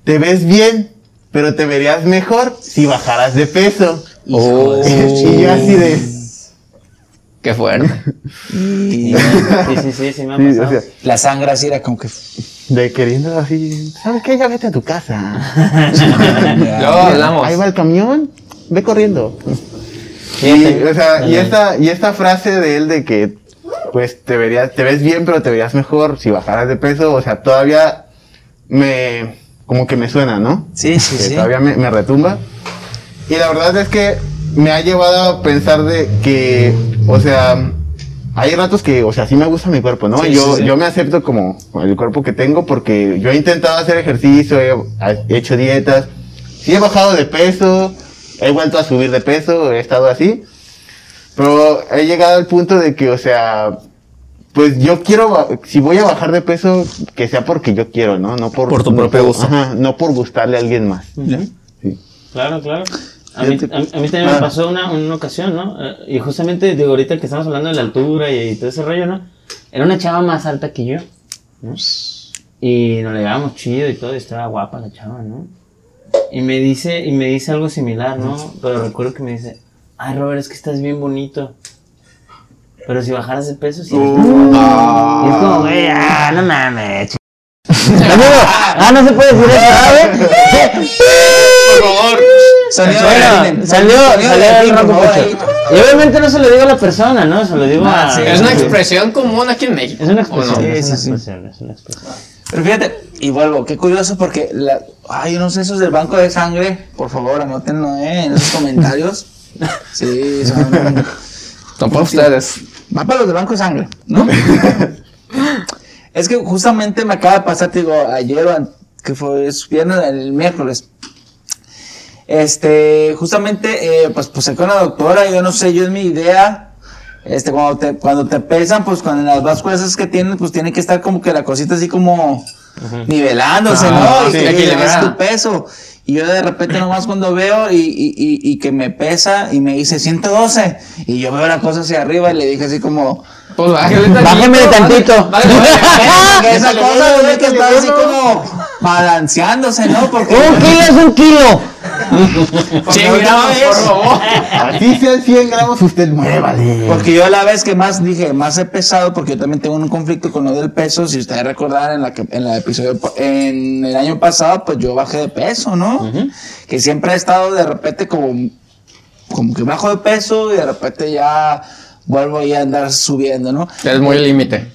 te ves bien, pero te verías mejor si bajaras de peso. Oh. y yo así de... Qué fuerte. Sí, sí, sí, sí me ha Sí, pasado. o sea, la sangre así era como que. de queriendo así, ¿sabes qué? Ya vete a tu casa. Luego hablamos. Ahí va el camión, ve corriendo. Y, o sea, y esta, y esta frase de él de que, pues, te verías, te ves bien, pero te verías mejor si bajaras de peso, o sea, todavía me, como que me suena, ¿no? Sí, sí, Que sí. Todavía me, me retumba. Y la verdad es que me ha llevado a pensar de que, o sea, hay ratos que, o sea, sí me gusta mi cuerpo, ¿no? Sí, yo, sí, sí. yo me acepto como el cuerpo que tengo porque yo he intentado hacer ejercicio, he hecho dietas, sí he bajado de peso, he vuelto a subir de peso, he estado así, pero he llegado al punto de que, o sea, pues yo quiero, si voy a bajar de peso, que sea porque yo quiero, ¿no? No por, Por tu no propio por- gusto. ajá, no por gustarle a alguien más. Sí. Claro, claro. A mí, a, a mí también me Ah. pasó una, una ocasión, ¿no? Eh, Y justamente, digo, ahorita que estamos hablando de la altura y, y todo ese rollo, ¿no? Era una chava más alta que yo, ¿no? Y nos le llevábamos chido y todo, y estaba guapa la chava, ¿no? Y me dice, y me dice algo similar, ¿no? Pero recuerdo que me dice, ay, Robert, es que estás bien bonito. Pero si bajaras de peso, sí. bonito". Y es como, güey, ah, no mames. Amigo, ah, no se puede decir eso, ¿sabe? Por favor. De Bueno, salió, salió de el. Y obviamente no se lo digo a la persona, ¿no? Se lo digo Ah, a... sí, Es una sí. expresión común aquí en México. Es una ¿o no? expresión, es una sí, sí. expresión, es una expresión. Pero fíjate, y vuelvo, qué curioso porque, la, ay, yo no sé, esos del banco de sangre, por favor, anótenlo, ¿eh? En esos comentarios. Sí, son... Son para ustedes. Va para los del banco de sangre, ¿no? es que justamente me acaba de pasar, te digo, ayer, que fue es viernes, el miércoles. Este, justamente, eh, pues, pues con la doctora, yo no sé, yo es mi idea. Este, cuando te, cuando te pesan, pues con las básculas esas que tienen, pues tiene que estar como que la cosita así como nivelándose, Ah, ¿no? sí, y que equilibrada. es tu peso. Y yo de repente nomás cuando veo y, y, y, y que me pesa y me dice 112 y yo veo la cosa hacia arriba y le dije así como, Pues bájale tantito. Bájeme tantito. Bájale, bájale. porque esa cosa güey, que está así como balanceándose, ¿no? Porque Un kilo es un kilo. Una vez- por favor. Así sean 100 gramos, usted muévale. Porque yo la vez que más dije, más he pesado, porque yo también tengo un conflicto con lo del peso, si ustedes recordarán en la que, en la episodio, en el año pasado, pues yo bajé de peso, ¿no? Que siempre he estado de repente como, como que bajo de peso y de repente ya vuelvo ahí a andar subiendo, ¿no? Es muy límite.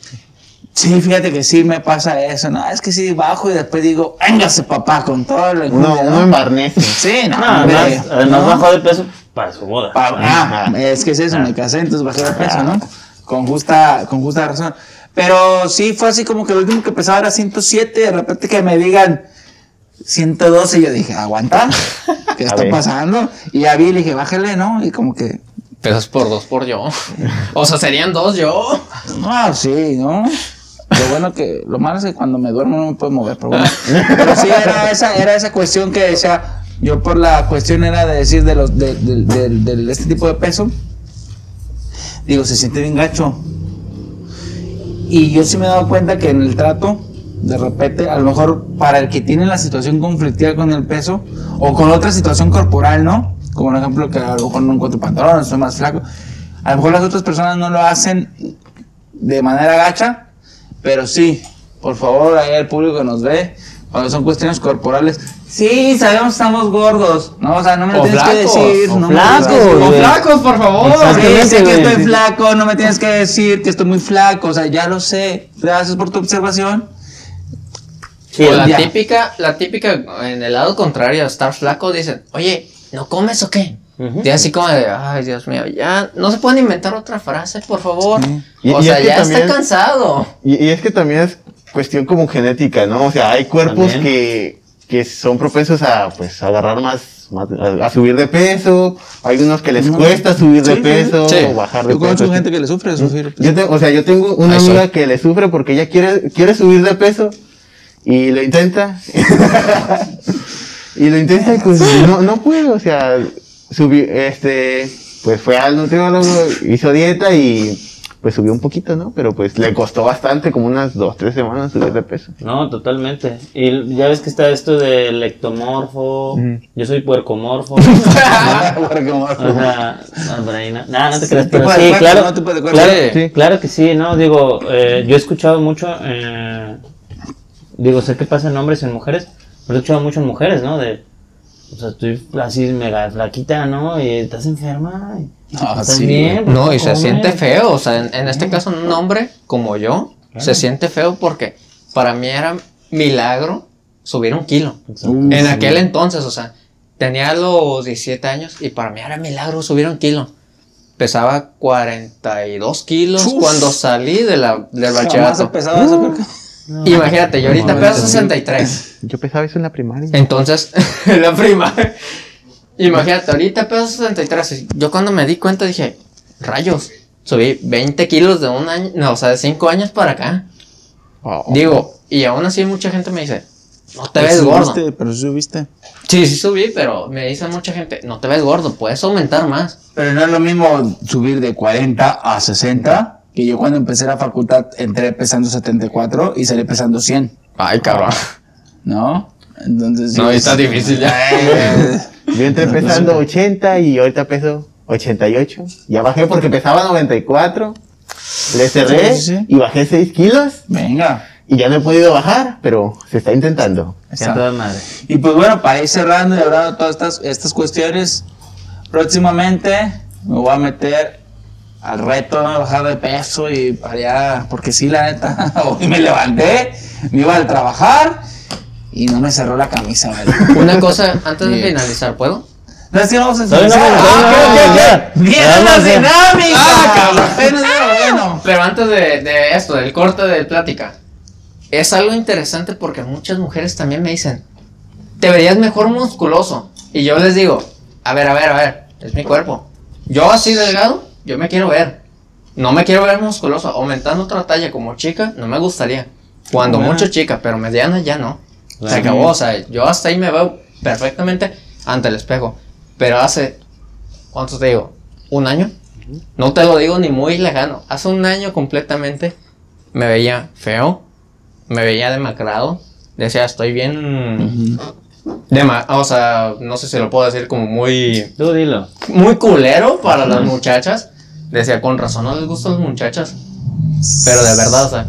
Sí, fíjate que sí me pasa eso, ¿no? Es que sí bajo y después digo, véngase papá, con todo enjundia, uno ¿no? embarnece. Sí, no, No, hombre, además, además ¿no? bajó de peso para su boda. Pa- ah, es que es eso, me casé, entonces bajé de peso, ¿no? Con justa, con justa razón. Pero sí fue así como que el último que pesaba era 107, de repente que me digan 112, yo dije, aguanta, ¿qué está pasando? Y ya vi, y le dije, bájale, ¿no? Y como que, Pesas por dos por yo. O sea, serían dos yo. ah, sí, ¿no? Lo bueno que, lo malo es que cuando me duermo no me puedo mover, pero bueno. Pero sí era esa, era esa cuestión que decía, yo por la cuestión era de decir de los, de, de- de- de este tipo de peso, digo, se siente bien gacho. Y yo sí me he dado cuenta que en el trato, de repente, a lo mejor para el que tiene la situación conflictiva con el peso, o con otra situación corporal, ¿no? Como por ejemplo que a lo mejor no encuentro pantalones, soy más flaco. A lo mejor las otras personas no lo hacen de manera gacha, pero sí, por favor, ahí al público que nos ve, cuando son cuestiones corporales, sí, sabemos que estamos gordos, ¿no? O sea, no me lo O tienes que flacos, decir, o no me lo que flacos, decir. O flacos, por favor. Sí, sé que estoy flaco, no me tienes que decir que estoy muy flaco, o sea, ya lo sé. Gracias por tu observación. Sí, o la ya. típica, la típica, en el lado contrario, estar flaco, dicen, oye, ¿no comes o qué? Y así como de, ay, Dios mío, ya, no se pueden inventar otra frase, por favor. Y- o y sea, es que ya también- está cansado. Y, y es que también es cuestión como genética, ¿no? O sea, hay cuerpos También. que, que son propensos a, pues, agarrar más, más- a, a subir de peso. Hay unos que les cuesta subir de Sí, peso sí. o bajar de Yo peso. conozco gente que le sufre de. Yo te- o sea, yo tengo una Ahí amiga soy. que le sufre porque ella quiere, quiere subir de peso y lo intenta. y lo intenta y pues no, no puede, o sea, subí, este, pues fue al nutriólogo, hizo dieta y pues subió un poquito, ¿no? Pero pues le costó bastante, como unas dos, tres semanas subir de peso. No, totalmente. Y ya ves que está esto del ectomorfo. Yo soy puercomorfo. o sea, no, por ahí no. Nah, no te creas, pero de sí, cuerpo, claro. ¿no? De cuerpo. Claro, Sí. claro que sí, ¿no? Digo, eh, yo he escuchado mucho, eh, digo, sé que pasa en hombres y en mujeres, pero he escuchado mucho en mujeres, ¿no? De, o sea, estoy así mega flaquita, ¿no? Y estás enferma. Y, Ah, ¿Estás sí, bien? No, y ¿Por qué se siente feo, o sea, en, en este caso un hombre como yo, se siente feo porque para mí era milagro subir un kilo. Uh, En aquel entonces, o sea, tenía los 17 años y para mí era milagro subir un kilo. Pesaba 42 kilos Uf. cuando salí de la, del Jamás he bachillerato. pesado eso, Imagínate, yo ahorita No, peso no, 63. Yo pesaba eso en la primaria. Entonces, en la prima. Imagínate, ahorita peso 63. Yo cuando me di cuenta dije, rayos, subí 20 kilos de un año, no, o sea, de 5 años para acá. Oh. Digo, y aún así mucha gente me dice, no te ves gordo. subiste, Pero subiste. Sí, sí subí, pero me dice mucha gente, no te ves gordo, puedes aumentar más. Pero no es lo mismo subir de 40 a 60, que yo cuando empecé la facultad entré pesando 74 y salí pesando 100, Ay, cabrón. ¿no? Entonces... No, está es- difícil ya. Yo entré pesando 80 y ahorita peso 88. Ya bajé porque pesaba 94. Le cerré Sí, sí, sí. y bajé 6 kilos. Venga. Y ya no he podido bajar, pero se está intentando. A toda madre. Y pues bueno, para ir cerrando y hablando de todas estas, estas cuestiones, próximamente me voy a meter al reto de bajar de peso y para allá, porque sí, la neta, hoy me levanté, me iba a trabajar y no me cerró la camisa, ¿vale? Una cosa antes de finalizar, ¿puedo? No es que vamos a no, Ah, ya, ¿qué, ya. qué? ¡Viene Vamos la a- dinámica! Ah, cabrón. Apenas era bueno. Pero antes de, de esto, del corte de plática, es algo interesante porque muchas mujeres también me dicen, te verías mejor musculoso. Y yo les digo, a ver, a ver, a ver, es mi cuerpo. Yo así delgado, yo me quiero ver. No me quiero ver musculoso. Aumentando otra talla como chica, no me gustaría. Cuando Bueno. mucho chica, pero mediana ya no. Se Claro. acabó, o sea, yo hasta ahí me veo perfectamente ante el espejo. Pero hace, ¿cuánto te digo? ¿Un año? No te lo digo ni muy lejano. Hace un año completamente me veía feo, me veía demacrado. Decía, estoy bien. dema- o sea, no sé si lo puedo decir como muy. Tú dilo. Muy culero para las muchachas. Decía, con razón no les gustan las muchachas. Pero de verdad, o sea.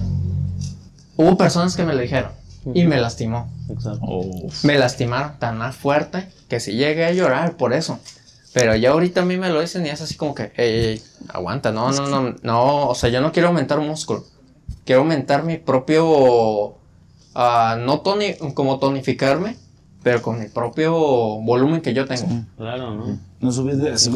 Hubo personas que me lo dijeron. Y me lastimó. Exacto. Me lastimaron tan más fuerte que si llegué a llorar por eso. Pero ya ahorita a mí me lo dicen y es así como que, ey, ey, aguanta, no, no, no, no, o sea, yo no quiero aumentar músculo. Quiero aumentar mi propio, ah, no toni como tonificarme, pero con mi propio volumen que yo tengo. Claro, ¿no? No subir de así,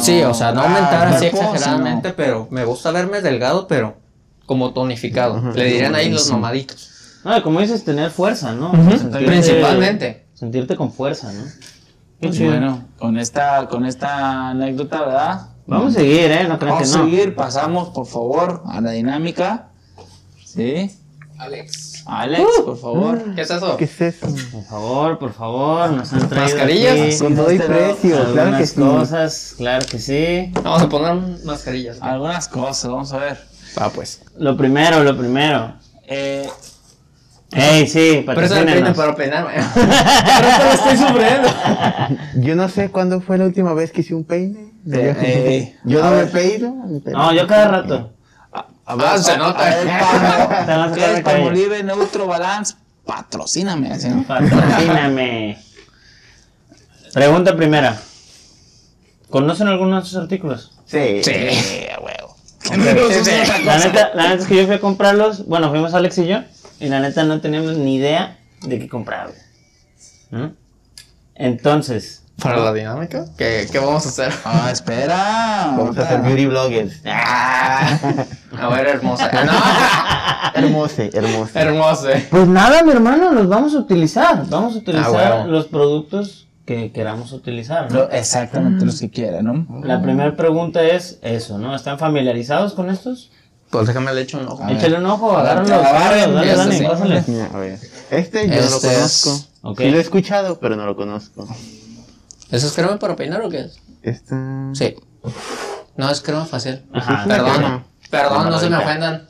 Sí, o sea, no aumentar Ah, así cuerpo, exageradamente, pero me gusta verme delgado, pero como tonificado. Le dirían ahí los nomaditos. No, como dices, tener fuerza, ¿no? Sentirte- Principalmente. Sentirte con fuerza, ¿no? Pues bueno, con esta, con esta anécdota, ¿verdad? Vamos a seguir, ¿eh? No crean que Vamos a seguir, pasamos por favor a la dinámica. ¿Sí? Alex. Alex, por favor. ¿Qué es eso? ¿Qué es eso? Por favor, por favor, nos han traído ¿Mascarillas? aquí Con todo y este precio, claro que algunas sí. cosas, claro que sí. Vamos a poner mascarillas. Algunas cosas, vamos a ver. Ah, pues. Lo primero, lo primero. Eh, Ey, sí, Pero eso me para peinarme. Ahorita lo estoy sufriendo. Yo no sé cuándo fue la última vez que hice un peine. Eh, eh, yo no peino. me peino. No, yo cada rato. A ver, Ah, se nota. A ver, Pamo, Te vas a ¿qué sacar es de calle. Palmolive Neutro Balance? Patrocíname, ¿no? Patrocíname. Pregunta primera. ¿Conocen algunos de esos artículos? Sí. Sí, a huevo. ¿Qué me lo usas otra La neta, la neta es que yo fui a comprarlos. Bueno, fuimos Alex y yo. Y la neta no teníamos ni idea de qué comprar. ¿No? Entonces. Para la dinámica, ¿qué, qué vamos a hacer? Ah, espera. Vamos a hacer beauty bloggers. A ver, hermosa. Ah, Hermoso, hermoso. No, hermoso. Pues nada, mi hermano, los vamos a utilizar. Vamos a utilizar huevo. los productos que queramos utilizar. ¿no? Exactamente los que quiera, ¿no? La primera pregunta es eso, ¿no? ¿Están familiarizados con estos? Pues déjame le echo un ojo. Échale un ojo, A ver, agárrenlos. que agarren, agárrenlos, Dale, este. Este yo no Este lo es- conozco. Ok. Sí lo he escuchado, pero no lo conozco. ¿Eso es crema para peinar o qué es? Esta... Sí. No, es crema facial. Ajá. Perdón. Perdón, no se me ofendan.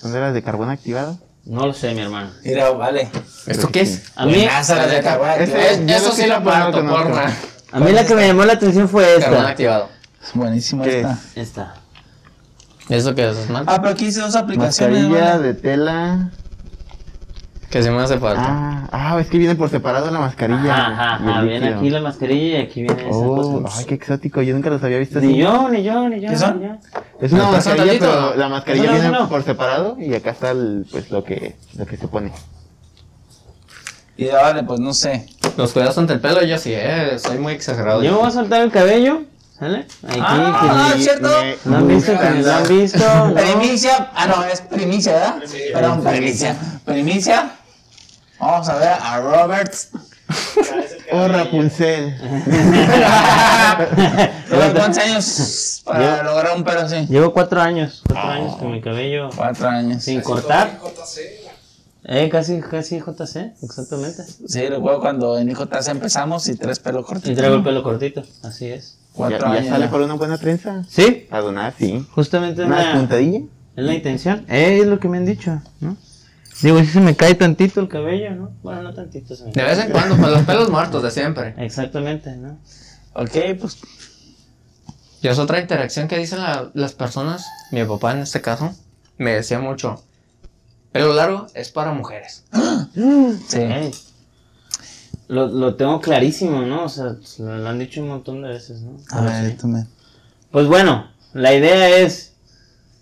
¿Son de las de carbón activado? No lo sé, mi hermano. Mira, vale. ¿Esto qué es? A mí, de carbón activado. Es- eso sí lo parto, porra. a mí la que me llamó la atención fue Carbón esta. activado. Es buenísima ¿Qué esta. Esta. ¿Eso qué es? ¿Esmalte? Ah, pero aquí hice dos aplicaciones. Mascarilla de tela. Que sí me hace falta. Ah, ah, es que viene por separado la mascarilla. Ajá, ajá. Viene aquí la mascarilla y aquí viene esa Oh, cosa. ay, qué exótico. Yo nunca los había visto así. Ni yo, ni yo, ni yo. ¿Qué son? ni yo. Es una ¿Me pasa mascarilla, pero no? la mascarilla no, viene no. por separado y acá está el, pues lo que, lo que se pone. Y vale, pues no sé. Los cuidados ante el pelo, yo sí, eh, soy muy exagerado. Yo me voy a soltar el cabello. ¿Sale? Aquí, Ah, que- ¿es cierto? Me- ¿No han visto? Que lo han visto. ¿no? Primicia. Ah, no, es primicia, ¿verdad? Perdón, primicia. Primicia. Vamos a ver a Robert. Oh, Rapunzel. Robert, ¿Cuántos años para lograr un pelo así? Llevo cuatro años. Cuatro años con mi cabello Cuatro años. sin cortar. Eh, casi, casi JC, exactamente. Sí, recuerdo cuando en IJC empezamos y tres pelos Y cortitos. traigo el pelo cortito, así es. ¿Ya, Cuatro ya años. sale ya. por una buena trenza? Sí, A donar, sí. justamente es Una la, puntadilla. es la intención. Eh, es lo que me han dicho, ¿no? Digo, si se me cae tantito el cabello, ¿no? Bueno, no tantito se me De cae. vez en cuando, pues los pelos muertos de siempre. Exactamente, ¿no? Ok, pues. Y es otra interacción que dicen la- las personas, mi papá en este caso, me decía mucho, pelo largo es para mujeres. Sí. Lo, lo tengo clarísimo, ¿no? O sea, lo, lo han dicho un montón de veces, ¿no? A ver, tú me- Pues bueno, la idea es,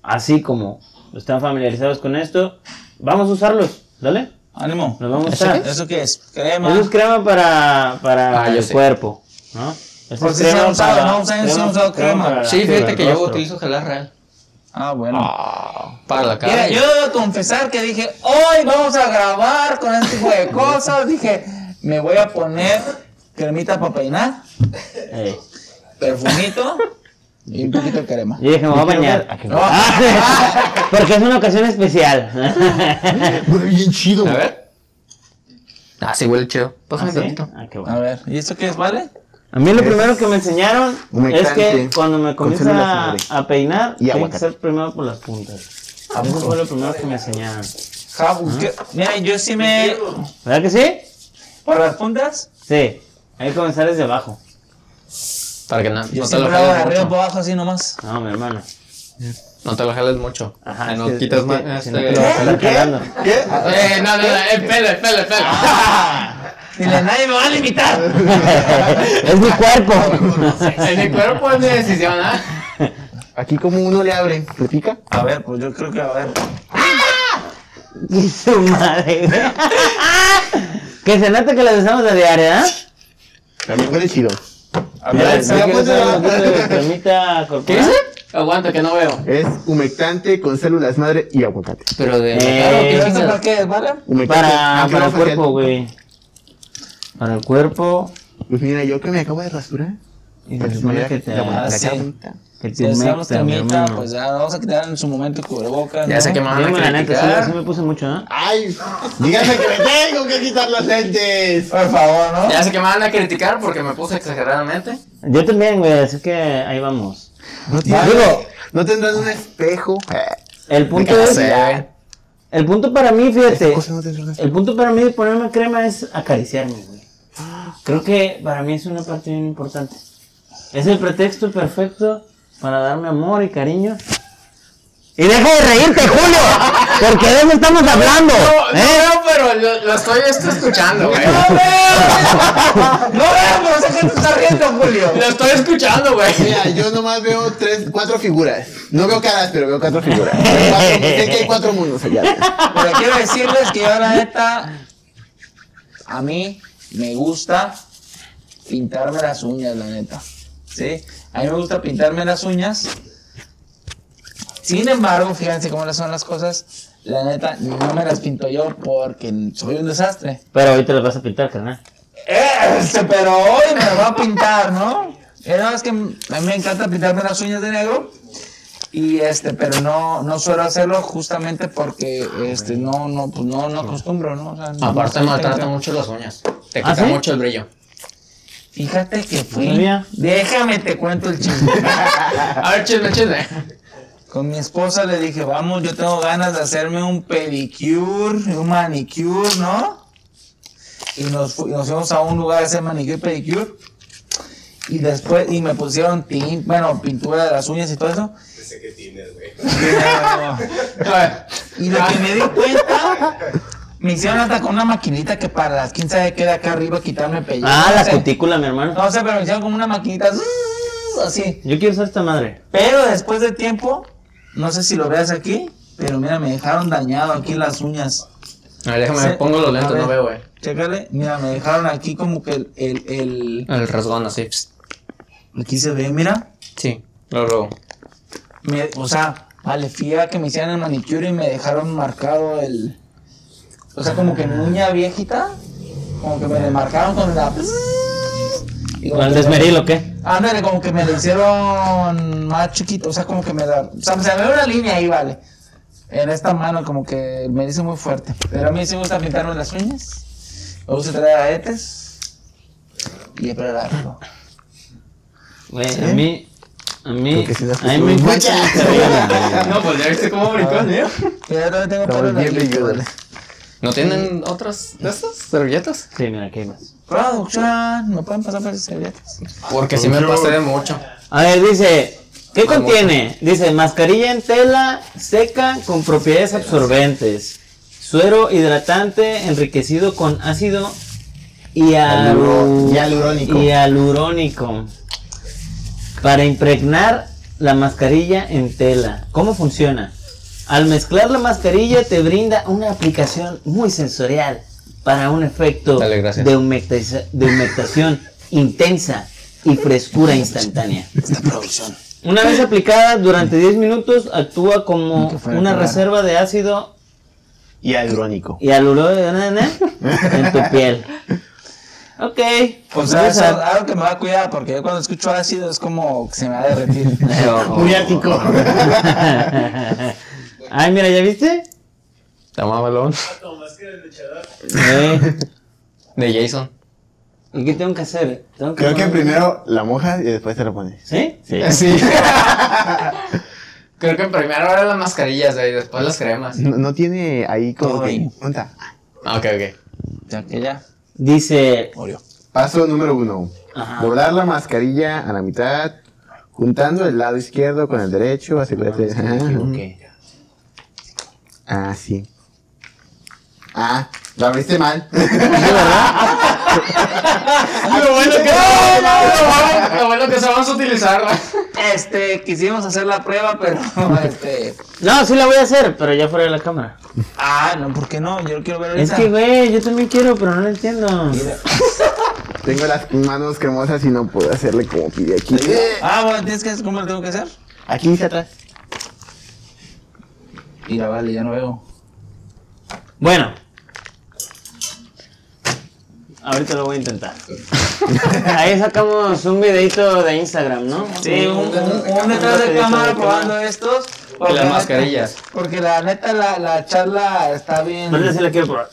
así como están familiarizados con esto, vamos a usarlos, ¿dale? Ánimo. Los vamos a ¿Eso usar. qué- ¿Eso qué es? Crema. Eso es crema para, para Ah, el sé. cuerpo, ¿no? Eso Pues es sí se ha usado, ¿no? Ustedes sí han usado crema. la- Sí, fíjate que yo utilizo gelar real. Ah, bueno. Para la cara. Mira, yo debo confesar que dije, hoy vamos a grabar con este tipo de cosas. Dije, me voy a poner cremita para peinar, Ey. perfumito y un poquito de crema. Yo dije, me voy a bañar. No. Porque es una ocasión especial. Huele bien chido. A ver. Ah, sí, huele chido. Pásame ¿Ah, sí? tantito. Ah, qué A ver, ¿y esto qué es, vale? A mí lo primero que me enseñaron es que cuando me con células comienza madre. a peinar, Y tiene que aguacate. ser primero por las puntas. Eso fue lo primero que me enseñaron. Jabu, ¿qué? Mira, yo sí me... ¿Verdad que sí? ¿Por las puntas? Sí. Hay que comenzar desde abajo. Para que no, Yo no te lo siempre hago de jales arriba mucho. para abajo así nomás. No, mi hermano. No te lo jales mucho. Ajá. Que es no que- quitas es que más. si Este... no te lo vas a estar jalando. ¿Qué? Eh, no, no, no, el pelo, el pelo, el pelo. Dile, nadie me va a limitar. es mi cuerpo. En mi cuerpo es mi decisión, ¿ah? Aquí como uno le abre, ¿le pica? A ver, pues yo creo que a ver. y su madre. güey. Que se nota que las usamos a diario, ¿ah? También huele chido. A ver, se poquito de cremita. ¿Qué dice? Aguanta, que no veo. Es humectante con células madre y aguacate. Pero de. Eh, claro, ¿qué ¿Pero esto chingas? para qué es, vale? Humectante. Para, para el cuerpo, güey. Para el cuerpo. Pues mira, yo que me acabo de rasurar. Y se supone que te, la- te cremita, hermano. pues ya vamos a quitar en su momento el cubrebocas. Ya ¿no? sé que me van a Dígame la neta, sí, criticar. sí me puse mucho, ¿eh? ¡Ay! Dígame que me tengo que quitar los lentes. Por favor, ¿no? Ya sé que me van a criticar porque me puse exageradamente. Yo también, güey, así que ahí vamos. No, Digo, ¿no tendrán un espejo. el punto es... El punto para mí, fíjate, no el punto para mí de ponerme crema es acariciarme, güey. Creo que para mí es una parte bien importante. Es el pretexto perfecto para darme amor y cariño. Y deja de reírte, Julio, porque de eso estamos hablando. No, ¿eh? no, pero lo, lo estoy esto escuchando, güey. No veo, pero sé que te estás riendo, Julio. Lo estoy escuchando, güey. Mira, yo nomás veo tres, cuatro figuras. No veo caras, pero veo cuatro figuras. Hay cuatro- sé que hay cuatro mundos allá. Pero quiero decirles que yo, la neta, a mí me gusta pintarme las uñas, la neta. ¿Sí? A mí me gusta pintarme las uñas. Sin embargo, fíjense cómo son las cosas. La neta, no me las pinto yo porque soy un desastre. Pero hoy te lo vas a pintar, carnal. Este, pero hoy me lo va a pintar, ¿no? Eh, no, es que a mí me encanta pintarme las uñas de negro. Y este, pero no, no suelo hacerlo justamente porque este no, no, pues no, no acostumbro, ¿no? O sea, no- Aparte no maltrata tengo- mucho las uñas. Te ¿Ah, quita sí? mucho el brillo. Fíjate que fui. Déjame te cuento el chisme. A ver, chisme, chisme. Con mi esposa le dije, vamos, yo tengo ganas de hacerme un pedicure, un manicure, ¿no? Y nos, fu- nos fuimos a un lugar a hacer manicure y pedicure. Y después, y me pusieron tin, bueno, pintura de las uñas y todo eso. A ver. Y lo que me di cuenta, me hicieron hasta con una maquinita que para las 15 de queda acá arriba quitarme pellejo. Ah, no la sé. cutícula, mi hermano. No sé, pero me hicieron como una maquinita así. Yo quiero usar esta madre. Pero después de tiempo, no sé si lo veas aquí, pero mira, me dejaron dañado aquí las uñas. A ver, déjame, Sí. pongo los lentes, ver. no veo, güey. Chécale, mira, me dejaron aquí como que el, el, el- El rasgón así. aquí se ve, mira. Sí, luego, luego. Me- o sea, vale, fui a que me hicieran el manicure y me dejaron marcado el. O sea, como que mi uña viejita, como que me le marcaron con la. y ¿Con el desmeril o qué? Ándale, como que me la hicieron más chiquito, o sea, como que me la. O sea, se me ve una línea ahí, vale. En esta mano, como que me dice muy fuerte. Pero a mí sí me gusta pintarme las uñas. Me gusta traer aretes. Y esperarlo. Güey, a mí. A mí. Sí a mí me encanta el. No, pues ya viste cómo brincó el. Mira, yo también tengo pelo en ¿No tienen otras de estas servilletas? Sí, mira, aquí hay más. Producción, ¿me pueden pasar por esas servilletas? Porque sí me pasé de mucho. A ver, dice. ¿Qué contiene? Dice, mascarilla en tela seca con propiedades absorbentes. Suero hidratante enriquecido con ácido hialurónico. Para impregnar la mascarilla en tela. ¿Cómo funciona? Al mezclar la mascarilla te brinda una aplicación muy sensorial para un efecto Dale, de, humectación intensa y frescura instantánea. Una vez aplicada durante 10 minutos, actúa como una reserva de ácido Hialurónico. hialurónico en tu piel. Ok. O pues sea, es algo que me va a cuidar porque yo cuando escucho ácido es como que se me va a derretir. Muy ático. Ay, mira, ¿ya viste? Toma balón. Eh, De Jason. ¿Y qué tengo que hacer? Tengo Creo que poner- primero la mojas y después te lo pones. ¿Sí? Sí. Sí. Creo que primero eran las mascarillas, güey, después las cremas. No, no tiene ahí como Todo que. ahí. ¿Dónde está? Ah, ok, ok. Ya que ya. Dice. Oreo. Paso número uno. Ajá. Doblar la mascarilla a la mitad, juntando el lado izquierdo con el derecho, asegúrate. Ajá. Ok. Ah, sí. Ah, lo abriste mal. Lo bueno que sabemos, lo bueno que sabemos utilizarla. Este, quisimos hacer la prueba, pero este. No, sí la voy a hacer, pero ya fuera de la cámara. Ah, no, ¿por qué no? Yo lo quiero ver Es ahorita. que, güey, yo también quiero, pero no lo entiendo. Tengo las manos cremosas y no puedo hacerle como pide aquí. Ah, bueno, tienes que ¿cómo lo tengo que hacer? Aquí dice atrás. Mira, vale, ya no veo. Bueno. Ahorita lo voy a intentar. Ahí sacamos un videito de Instagram, ¿no? Sí, un, un, un detrás de cámara probando estos. porque las mascarillas. Porque la neta, la, la charla está bien. Ahorita sí la quiero probar.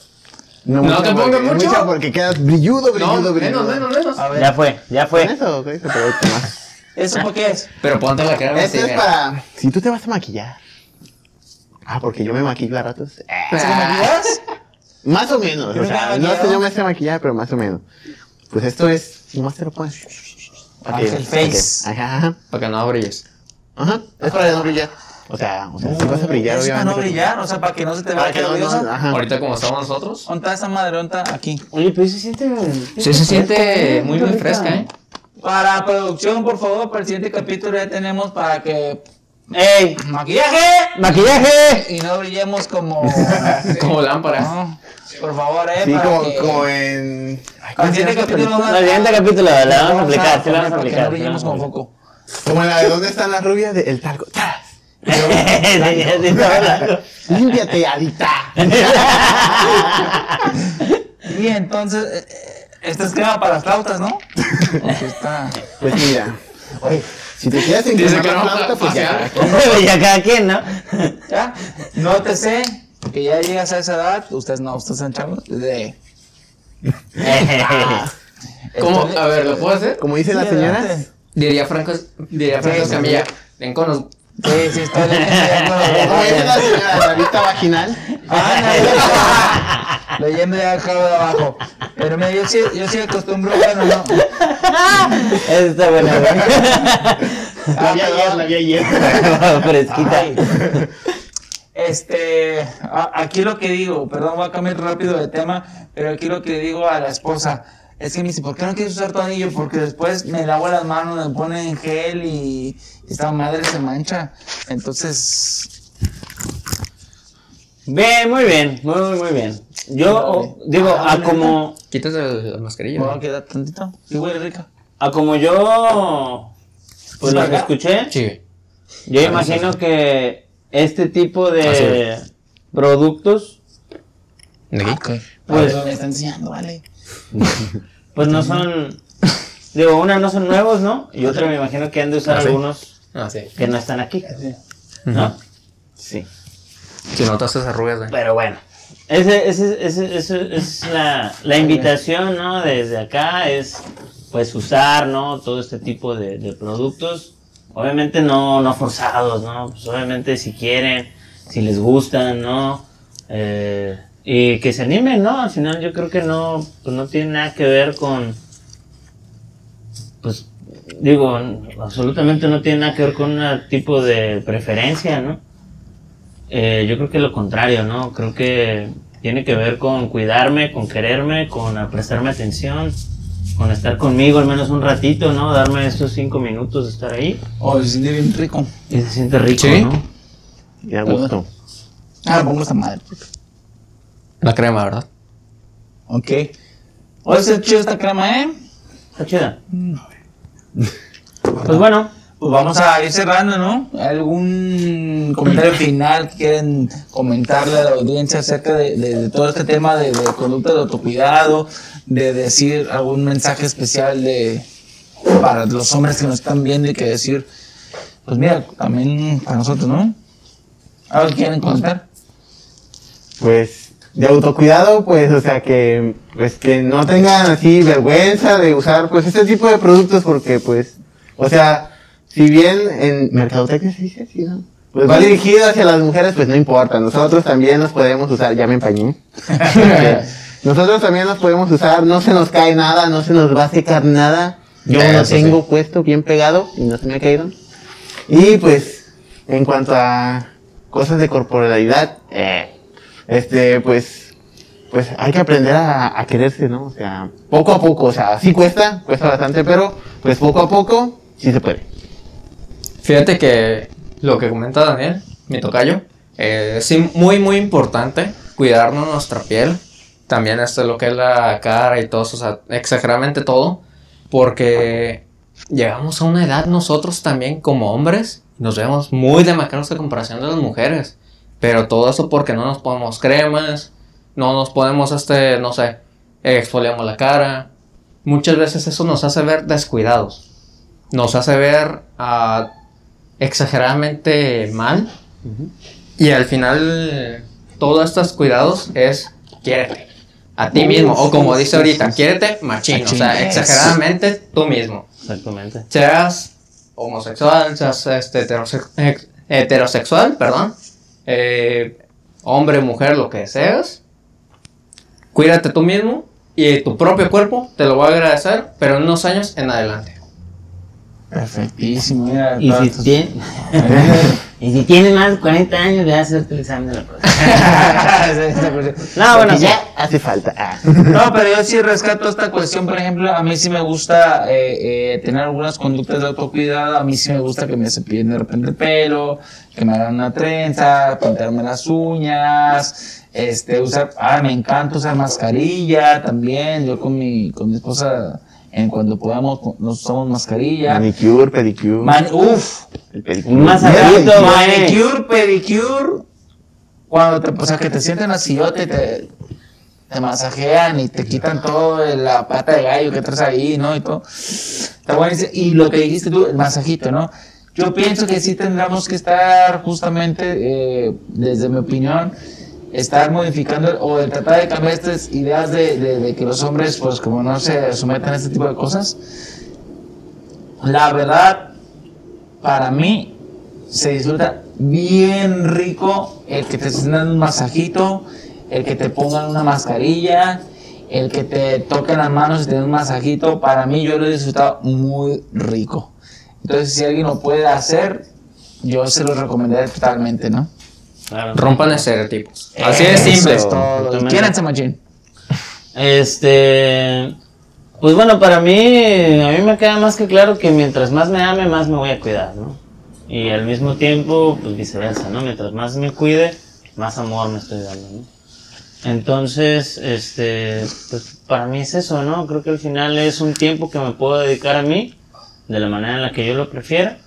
No, No te pongas porque, mucho. porque quedas brilludo, brilludo, No, brilludo. menos, menos, menos. A ver, Ya fue, ya Con fue. eso, con eso, pero ahorita más. ¿eso por qué es? Pero ponte la Esto así, es para. Si tú te vas a maquillar. Ah, porque yo me maquillo a ratos. Eh, ¿Se me olvidas? Más o menos. O sea, no maquillado. yo me sé maquillar, pero más o menos. Pues esto es. Nomás te lo pones. para que- Ángel Face. para que- Ajá. Para que no brilles. Ajá. Es para no brillar. O sea, o sea, si vas a brillar, es para obviamente. no brillar, o sea, para que no se te que no, ajá. Ahorita como estamos nosotros. ¿Dónde está esa madre? ¿Dónde está? Aquí. Oye, pero sí se siente. Sí se siente muy, muy fresca, ¿eh? Para producción, por favor, para el siguiente capítulo ya tenemos para que ¡Ey! maquillaje ¡Maquillaje! y no brillemos como Como lámpara. No, por favor, eh, Sí, como, que como en. Ay, al ¿cómo se siguiente capítulo Al siguiente capítulo la vamos a aplicar, sí la vamos a aplicar. no brillemos como foco. Como la de ¿Dónde están las rubias? De El Talco. Hablando. Límpiate, Adita. Y entonces, eh, eh, esta es crema para las flautas, ¿no? Porque está... Pues mira. Oye, si te quieres que la no, flauta, pues ya. facial. ya cada quien, ¿no? ¿Ya? Nótese que ya llegas a esa edad, ustedes no, ustedes son chavos, de... ¿Cómo? Entonces- A ver, ¿lo puedo hacer? Como dice la Sí, señora. adelante. Diría Franco, diría Franco Sí, sí, Escamilla. Ven con los... Sí, sí, está los Como dice la señora, la vista vaginal. Ah, leyendo ya acá de abajo. Pero mira, yo sí, yo sí acostumbro, bueno, no. Esa está buena, güey. La vi ayer, la vi ayer. Fresquita. Este, a- aquí lo que digo, perdón, voy a cambiar rápido de tema, pero aquí lo que digo a la esposa es que me dice, ¿por qué no quieres usar tu anillo? Porque después me lavo las manos, me ponen gel y esta madre se mancha. Entonces, Bien, muy bien, muy, muy, muy bien. Yo o- digo, Ah, a como, Quitas el- la mascarilla. ¿me voy a ¿no? quedar tantito? Sí, huele rica. a como yo, pues lo que escuché, Sí. yo imagino que este tipo de productos, ¿De aquí? pues, me está enseñando, vale. pues no son, digo, una no son nuevos, ¿no? Y otra me imagino que han de usar Ah, sí. algunos Ah, sí. que no están aquí, ¿no? Sí. Si notas esas arrugas. Pero bueno, ese, ese, ese, ese es la, la invitación, ¿no? Desde acá es, pues, usar, ¿no? Todo este tipo de, de productos. Obviamente no, no forzados, ¿no? Pues obviamente si quieren, si les gustan, ¿no? Eh, y que se animen, ¿no? Al final yo creo que no, pues no tiene nada que ver con, pues, digo, absolutamente no tiene nada que ver con un tipo de preferencia, ¿no? Eh, yo creo que lo contrario, ¿no? Creo que tiene que ver con cuidarme, con quererme, con prestarme atención, con estar conmigo al menos un ratito, ¿no? Darme esos cinco minutos de estar ahí. Oh, se siente bien rico. Y se siente rico, Sí. ¿no? Y a gusto. Ah, pongo esta madre. La crema, ¿verdad? Ok. Oye, está chido esta crema, ¿eh? Está chida. Pues bueno, Pues vamos a ir cerrando, ¿no? ¿Algún comentario final que quieren comentarle a la audiencia acerca de, todo este tema de, conducta de autocuidado? De decir algún mensaje especial de para los hombres que nos están viendo y que decir, pues mira, también para nosotros, ¿no? ¿Algo que quieren comentar? Pues de autocuidado, pues, o sea, que pues que no tengan así vergüenza de usar pues este tipo de productos porque pues, o sea, si bien en mercadotecnia se dice así, ¿no? Pues va dirigido hacia las mujeres, pues no importa, nosotros también nos podemos usar, ya me empañé. nosotros también nos podemos usar, no se nos cae nada, no se nos va a secar nada. Yo lo sí. tengo puesto bien pegado y no se me ha caído. Y pues, en cuanto a cosas de corporalidad, eh, este, pues, pues hay que aprender a, a quererse, ¿no? O sea, poco a poco, o sea, sí cuesta, cuesta bastante, pero pues poco a poco sí se puede. Fíjate que lo que comenta Daniel, mi tocayo, eh, es muy, muy importante cuidarnos nuestra piel. También esto lo que es la cara y todo o sea, exageradamente todo. Porque llegamos a una edad nosotros también como hombres, nos vemos muy demacrados en comparación de las mujeres. Pero todo eso porque no nos ponemos cremas, no nos ponemos, este, no sé, exfoliamos la cara. Muchas veces eso nos hace ver descuidados. Nos hace ver ah, exageradamente mal. Y al final, todos estos cuidados es quiérete. A ti mismo. O como dice ahorita, quiérete machín. O sea, exageradamente tú mismo. exactamente. Seas homosexual, seas este, heterose- ex- heterosexual, perdón. eh, hombre, mujer, lo que seas. Cuídate tú mismo. Y tu propio cuerpo te lo va a agradecer, pero en unos años en adelante. Perfectísimo, mira. Y si, tus- tiene, y si tiene más de 40 años, ya hacerte el examen de la próstata. No, bueno, ya hace falta. Ah. No, pero yo sí rescato esta cuestión, por ejemplo, a mí sí me gusta eh, eh, tener algunas conductas de autocuidado, a mí sí me gusta que me cepillen de repente el pelo, que me hagan una trenza, pintarme las uñas, este, usar, ah, me encanta usar mascarilla también, yo con mi, con mi esposa, en cuando podamos, nos usamos mascarilla. Manicure, pedicure. Man, uf, el pedicure. Un masajito, manicure, pedicure, cuando te, o sea, que te sienten y te, te masajean y te quitan todo de la pata de gallo que traes ahí, ¿no? Y todo. Está. Y lo que dijiste tú, el masajito, ¿no? Yo pienso que sí tendríamos que estar justamente, eh, desde mi opinión, estar modificando o de tratar de cambiar estas ideas de, que los hombres, pues como no se someten a este tipo de cosas. La verdad, para mí, se disfruta bien rico el que te estén dando un masajito, el que te pongan una mascarilla, el que te toquen las manos y te den un masajito. Para mí, yo lo he disfrutado muy rico. Entonces, si alguien lo puede hacer, yo se lo recomendaría totalmente, ¿no? Claro. Rompan estereotipos. Así de simple. es todo. Quiéranse, machín. Este. Pues bueno, para mí, a mí me queda más que claro que mientras más me ame, más me voy a cuidar, ¿no? Y al mismo tiempo, pues viceversa, ¿no? Mientras más me cuide, más amor me estoy dando, ¿no? Entonces, este, pues para mí es eso, ¿no? Creo que al final es un tiempo que me puedo dedicar a mí, de la manera en la que yo lo prefiera.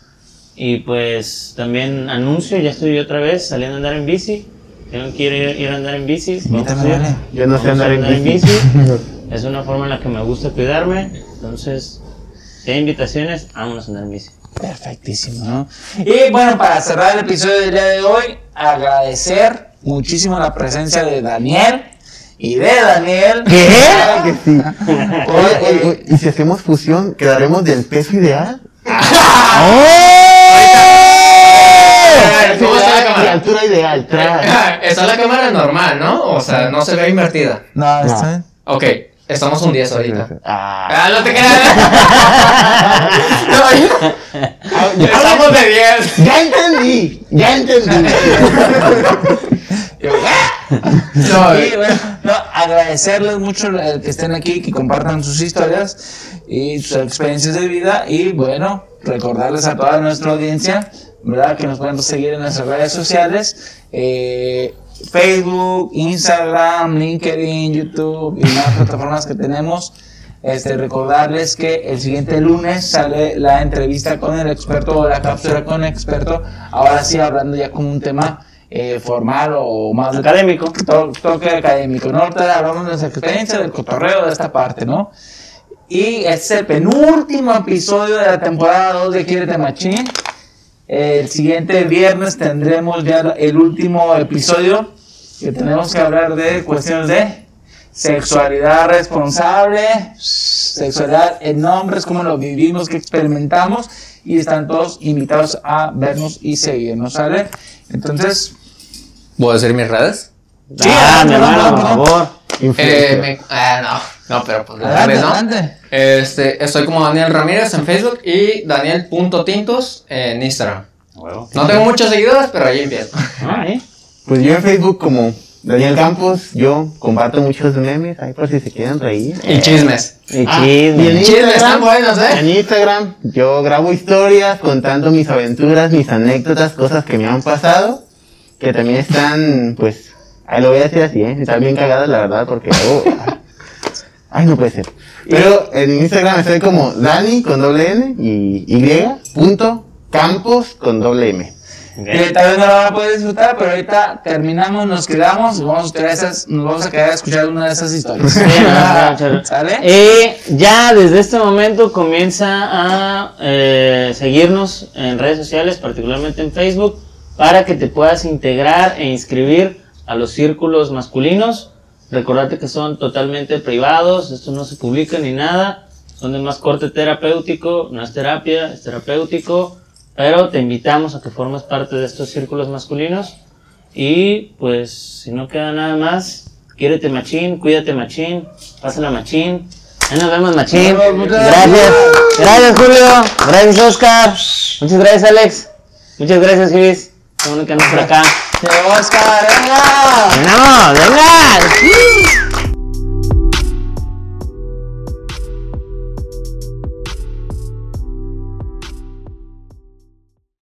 Y pues también anuncio, ya estoy otra vez saliendo a andar en bici. Si no quiero ir, ir a andar en bici, vamos a ir. vale. Yo no sé Vamos a andar en bici. Es una forma en la que me gusta cuidarme. Entonces, si hay invitaciones, vámonos a andar en bici. Perfectísimo, ¿no? Y bueno, para cerrar el episodio del día de hoy, agradecer muchísimo la presencia de Daniel y de Daniel. Claro que sí. Oye, Oye, oye, oye, ¿Y si hacemos fusión, quedaremos del peso ideal? ¿Cómo está la Y cámara? Altura ideal, tra. Esa es la cámara normal, ¿no? O sea, no se ve invertida. No, está bien. Ok, Estamos un 10 ahorita. Ah, Ah, no te creas. No, estamos de 10. ya entendí, ya entendí. No, Y bueno, no, agradecerles mucho el que estén aquí, que compartan sus historias y sus experiencias de vida. Y bueno, recordarles a toda nuestra audiencia, ¿verdad? Que nos pueden seguir en nuestras redes sociales. eh, Facebook, Instagram, LinkedIn, YouTube y las plataformas que tenemos. Este, recordarles que el siguiente lunes sale la entrevista con el experto o la cápsula con el experto. Ahora sí, hablando ya como un tema eh, formal o más Académico. to- toque académico, ¿no? Ahorita hablamos de nuestra experiencia, del cotorreo de esta parte, ¿no? Y es el penúltimo episodio de la temporada 2 de Quiérete Machín. El siguiente viernes tendremos ya el último episodio que tenemos que hablar de cuestiones de sexualidad responsable, sexualidad en hombres, cómo lo vivimos, qué experimentamos y están todos invitados a vernos y seguirnos, ¿sale? Entonces, ¿Puedo decir mis redes? Sí, ah, mi no, no, hermano, no, por favor. Eh, me- ah, no, no, pero pues la adelante, vez, ¿no? adelante. Este, estoy como Daniel Ramírez en Facebook y Daniel.tintos en Instagram. No tengo muchos seguidores, pero ahí empiezo. Ah, ¿eh? Pues yo en Facebook como Daniel Campos, yo comparto muchos memes, ahí por si se quieren reír. Y chismes. Y Ah, chisme. y en Chismes están buenos, ¿eh? En Instagram yo grabo historias contando mis aventuras, mis anécdotas, cosas que me han pasado, que también están, pues, ahí lo voy a decir así, ¿eh? están bien cagadas la verdad, porque, oh, ay, no puede ser. Pero en Instagram estoy como Dani con doble N y Y punto Campos con doble M. Que tal vez no la van a poder disfrutar, pero ahorita terminamos, nos quedamos vamos a esas, nos vamos a quedar a escuchar una de esas historias. Sí. Eh, ya desde este momento comienza a eh, seguirnos en redes sociales, particularmente en Facebook, para que te puedas integrar e inscribir a los círculos masculinos. Recordate que son totalmente privados, esto no se publica ni nada, son de más corte terapéutico, no es terapia, es terapéutico, pero te invitamos a que formes parte de estos círculos masculinos. Y pues, si no queda nada más, quiérete machín, cuídate machín, pásala machín. Ahí nos vemos machín. Gracias. Gracias Julio. Gracias Oscar. Muchas gracias Alex. Muchas gracias Luis. Qué bueno que andas por acá. ¡Oscar! ¡Venga! ¡Venga! ¡Venga!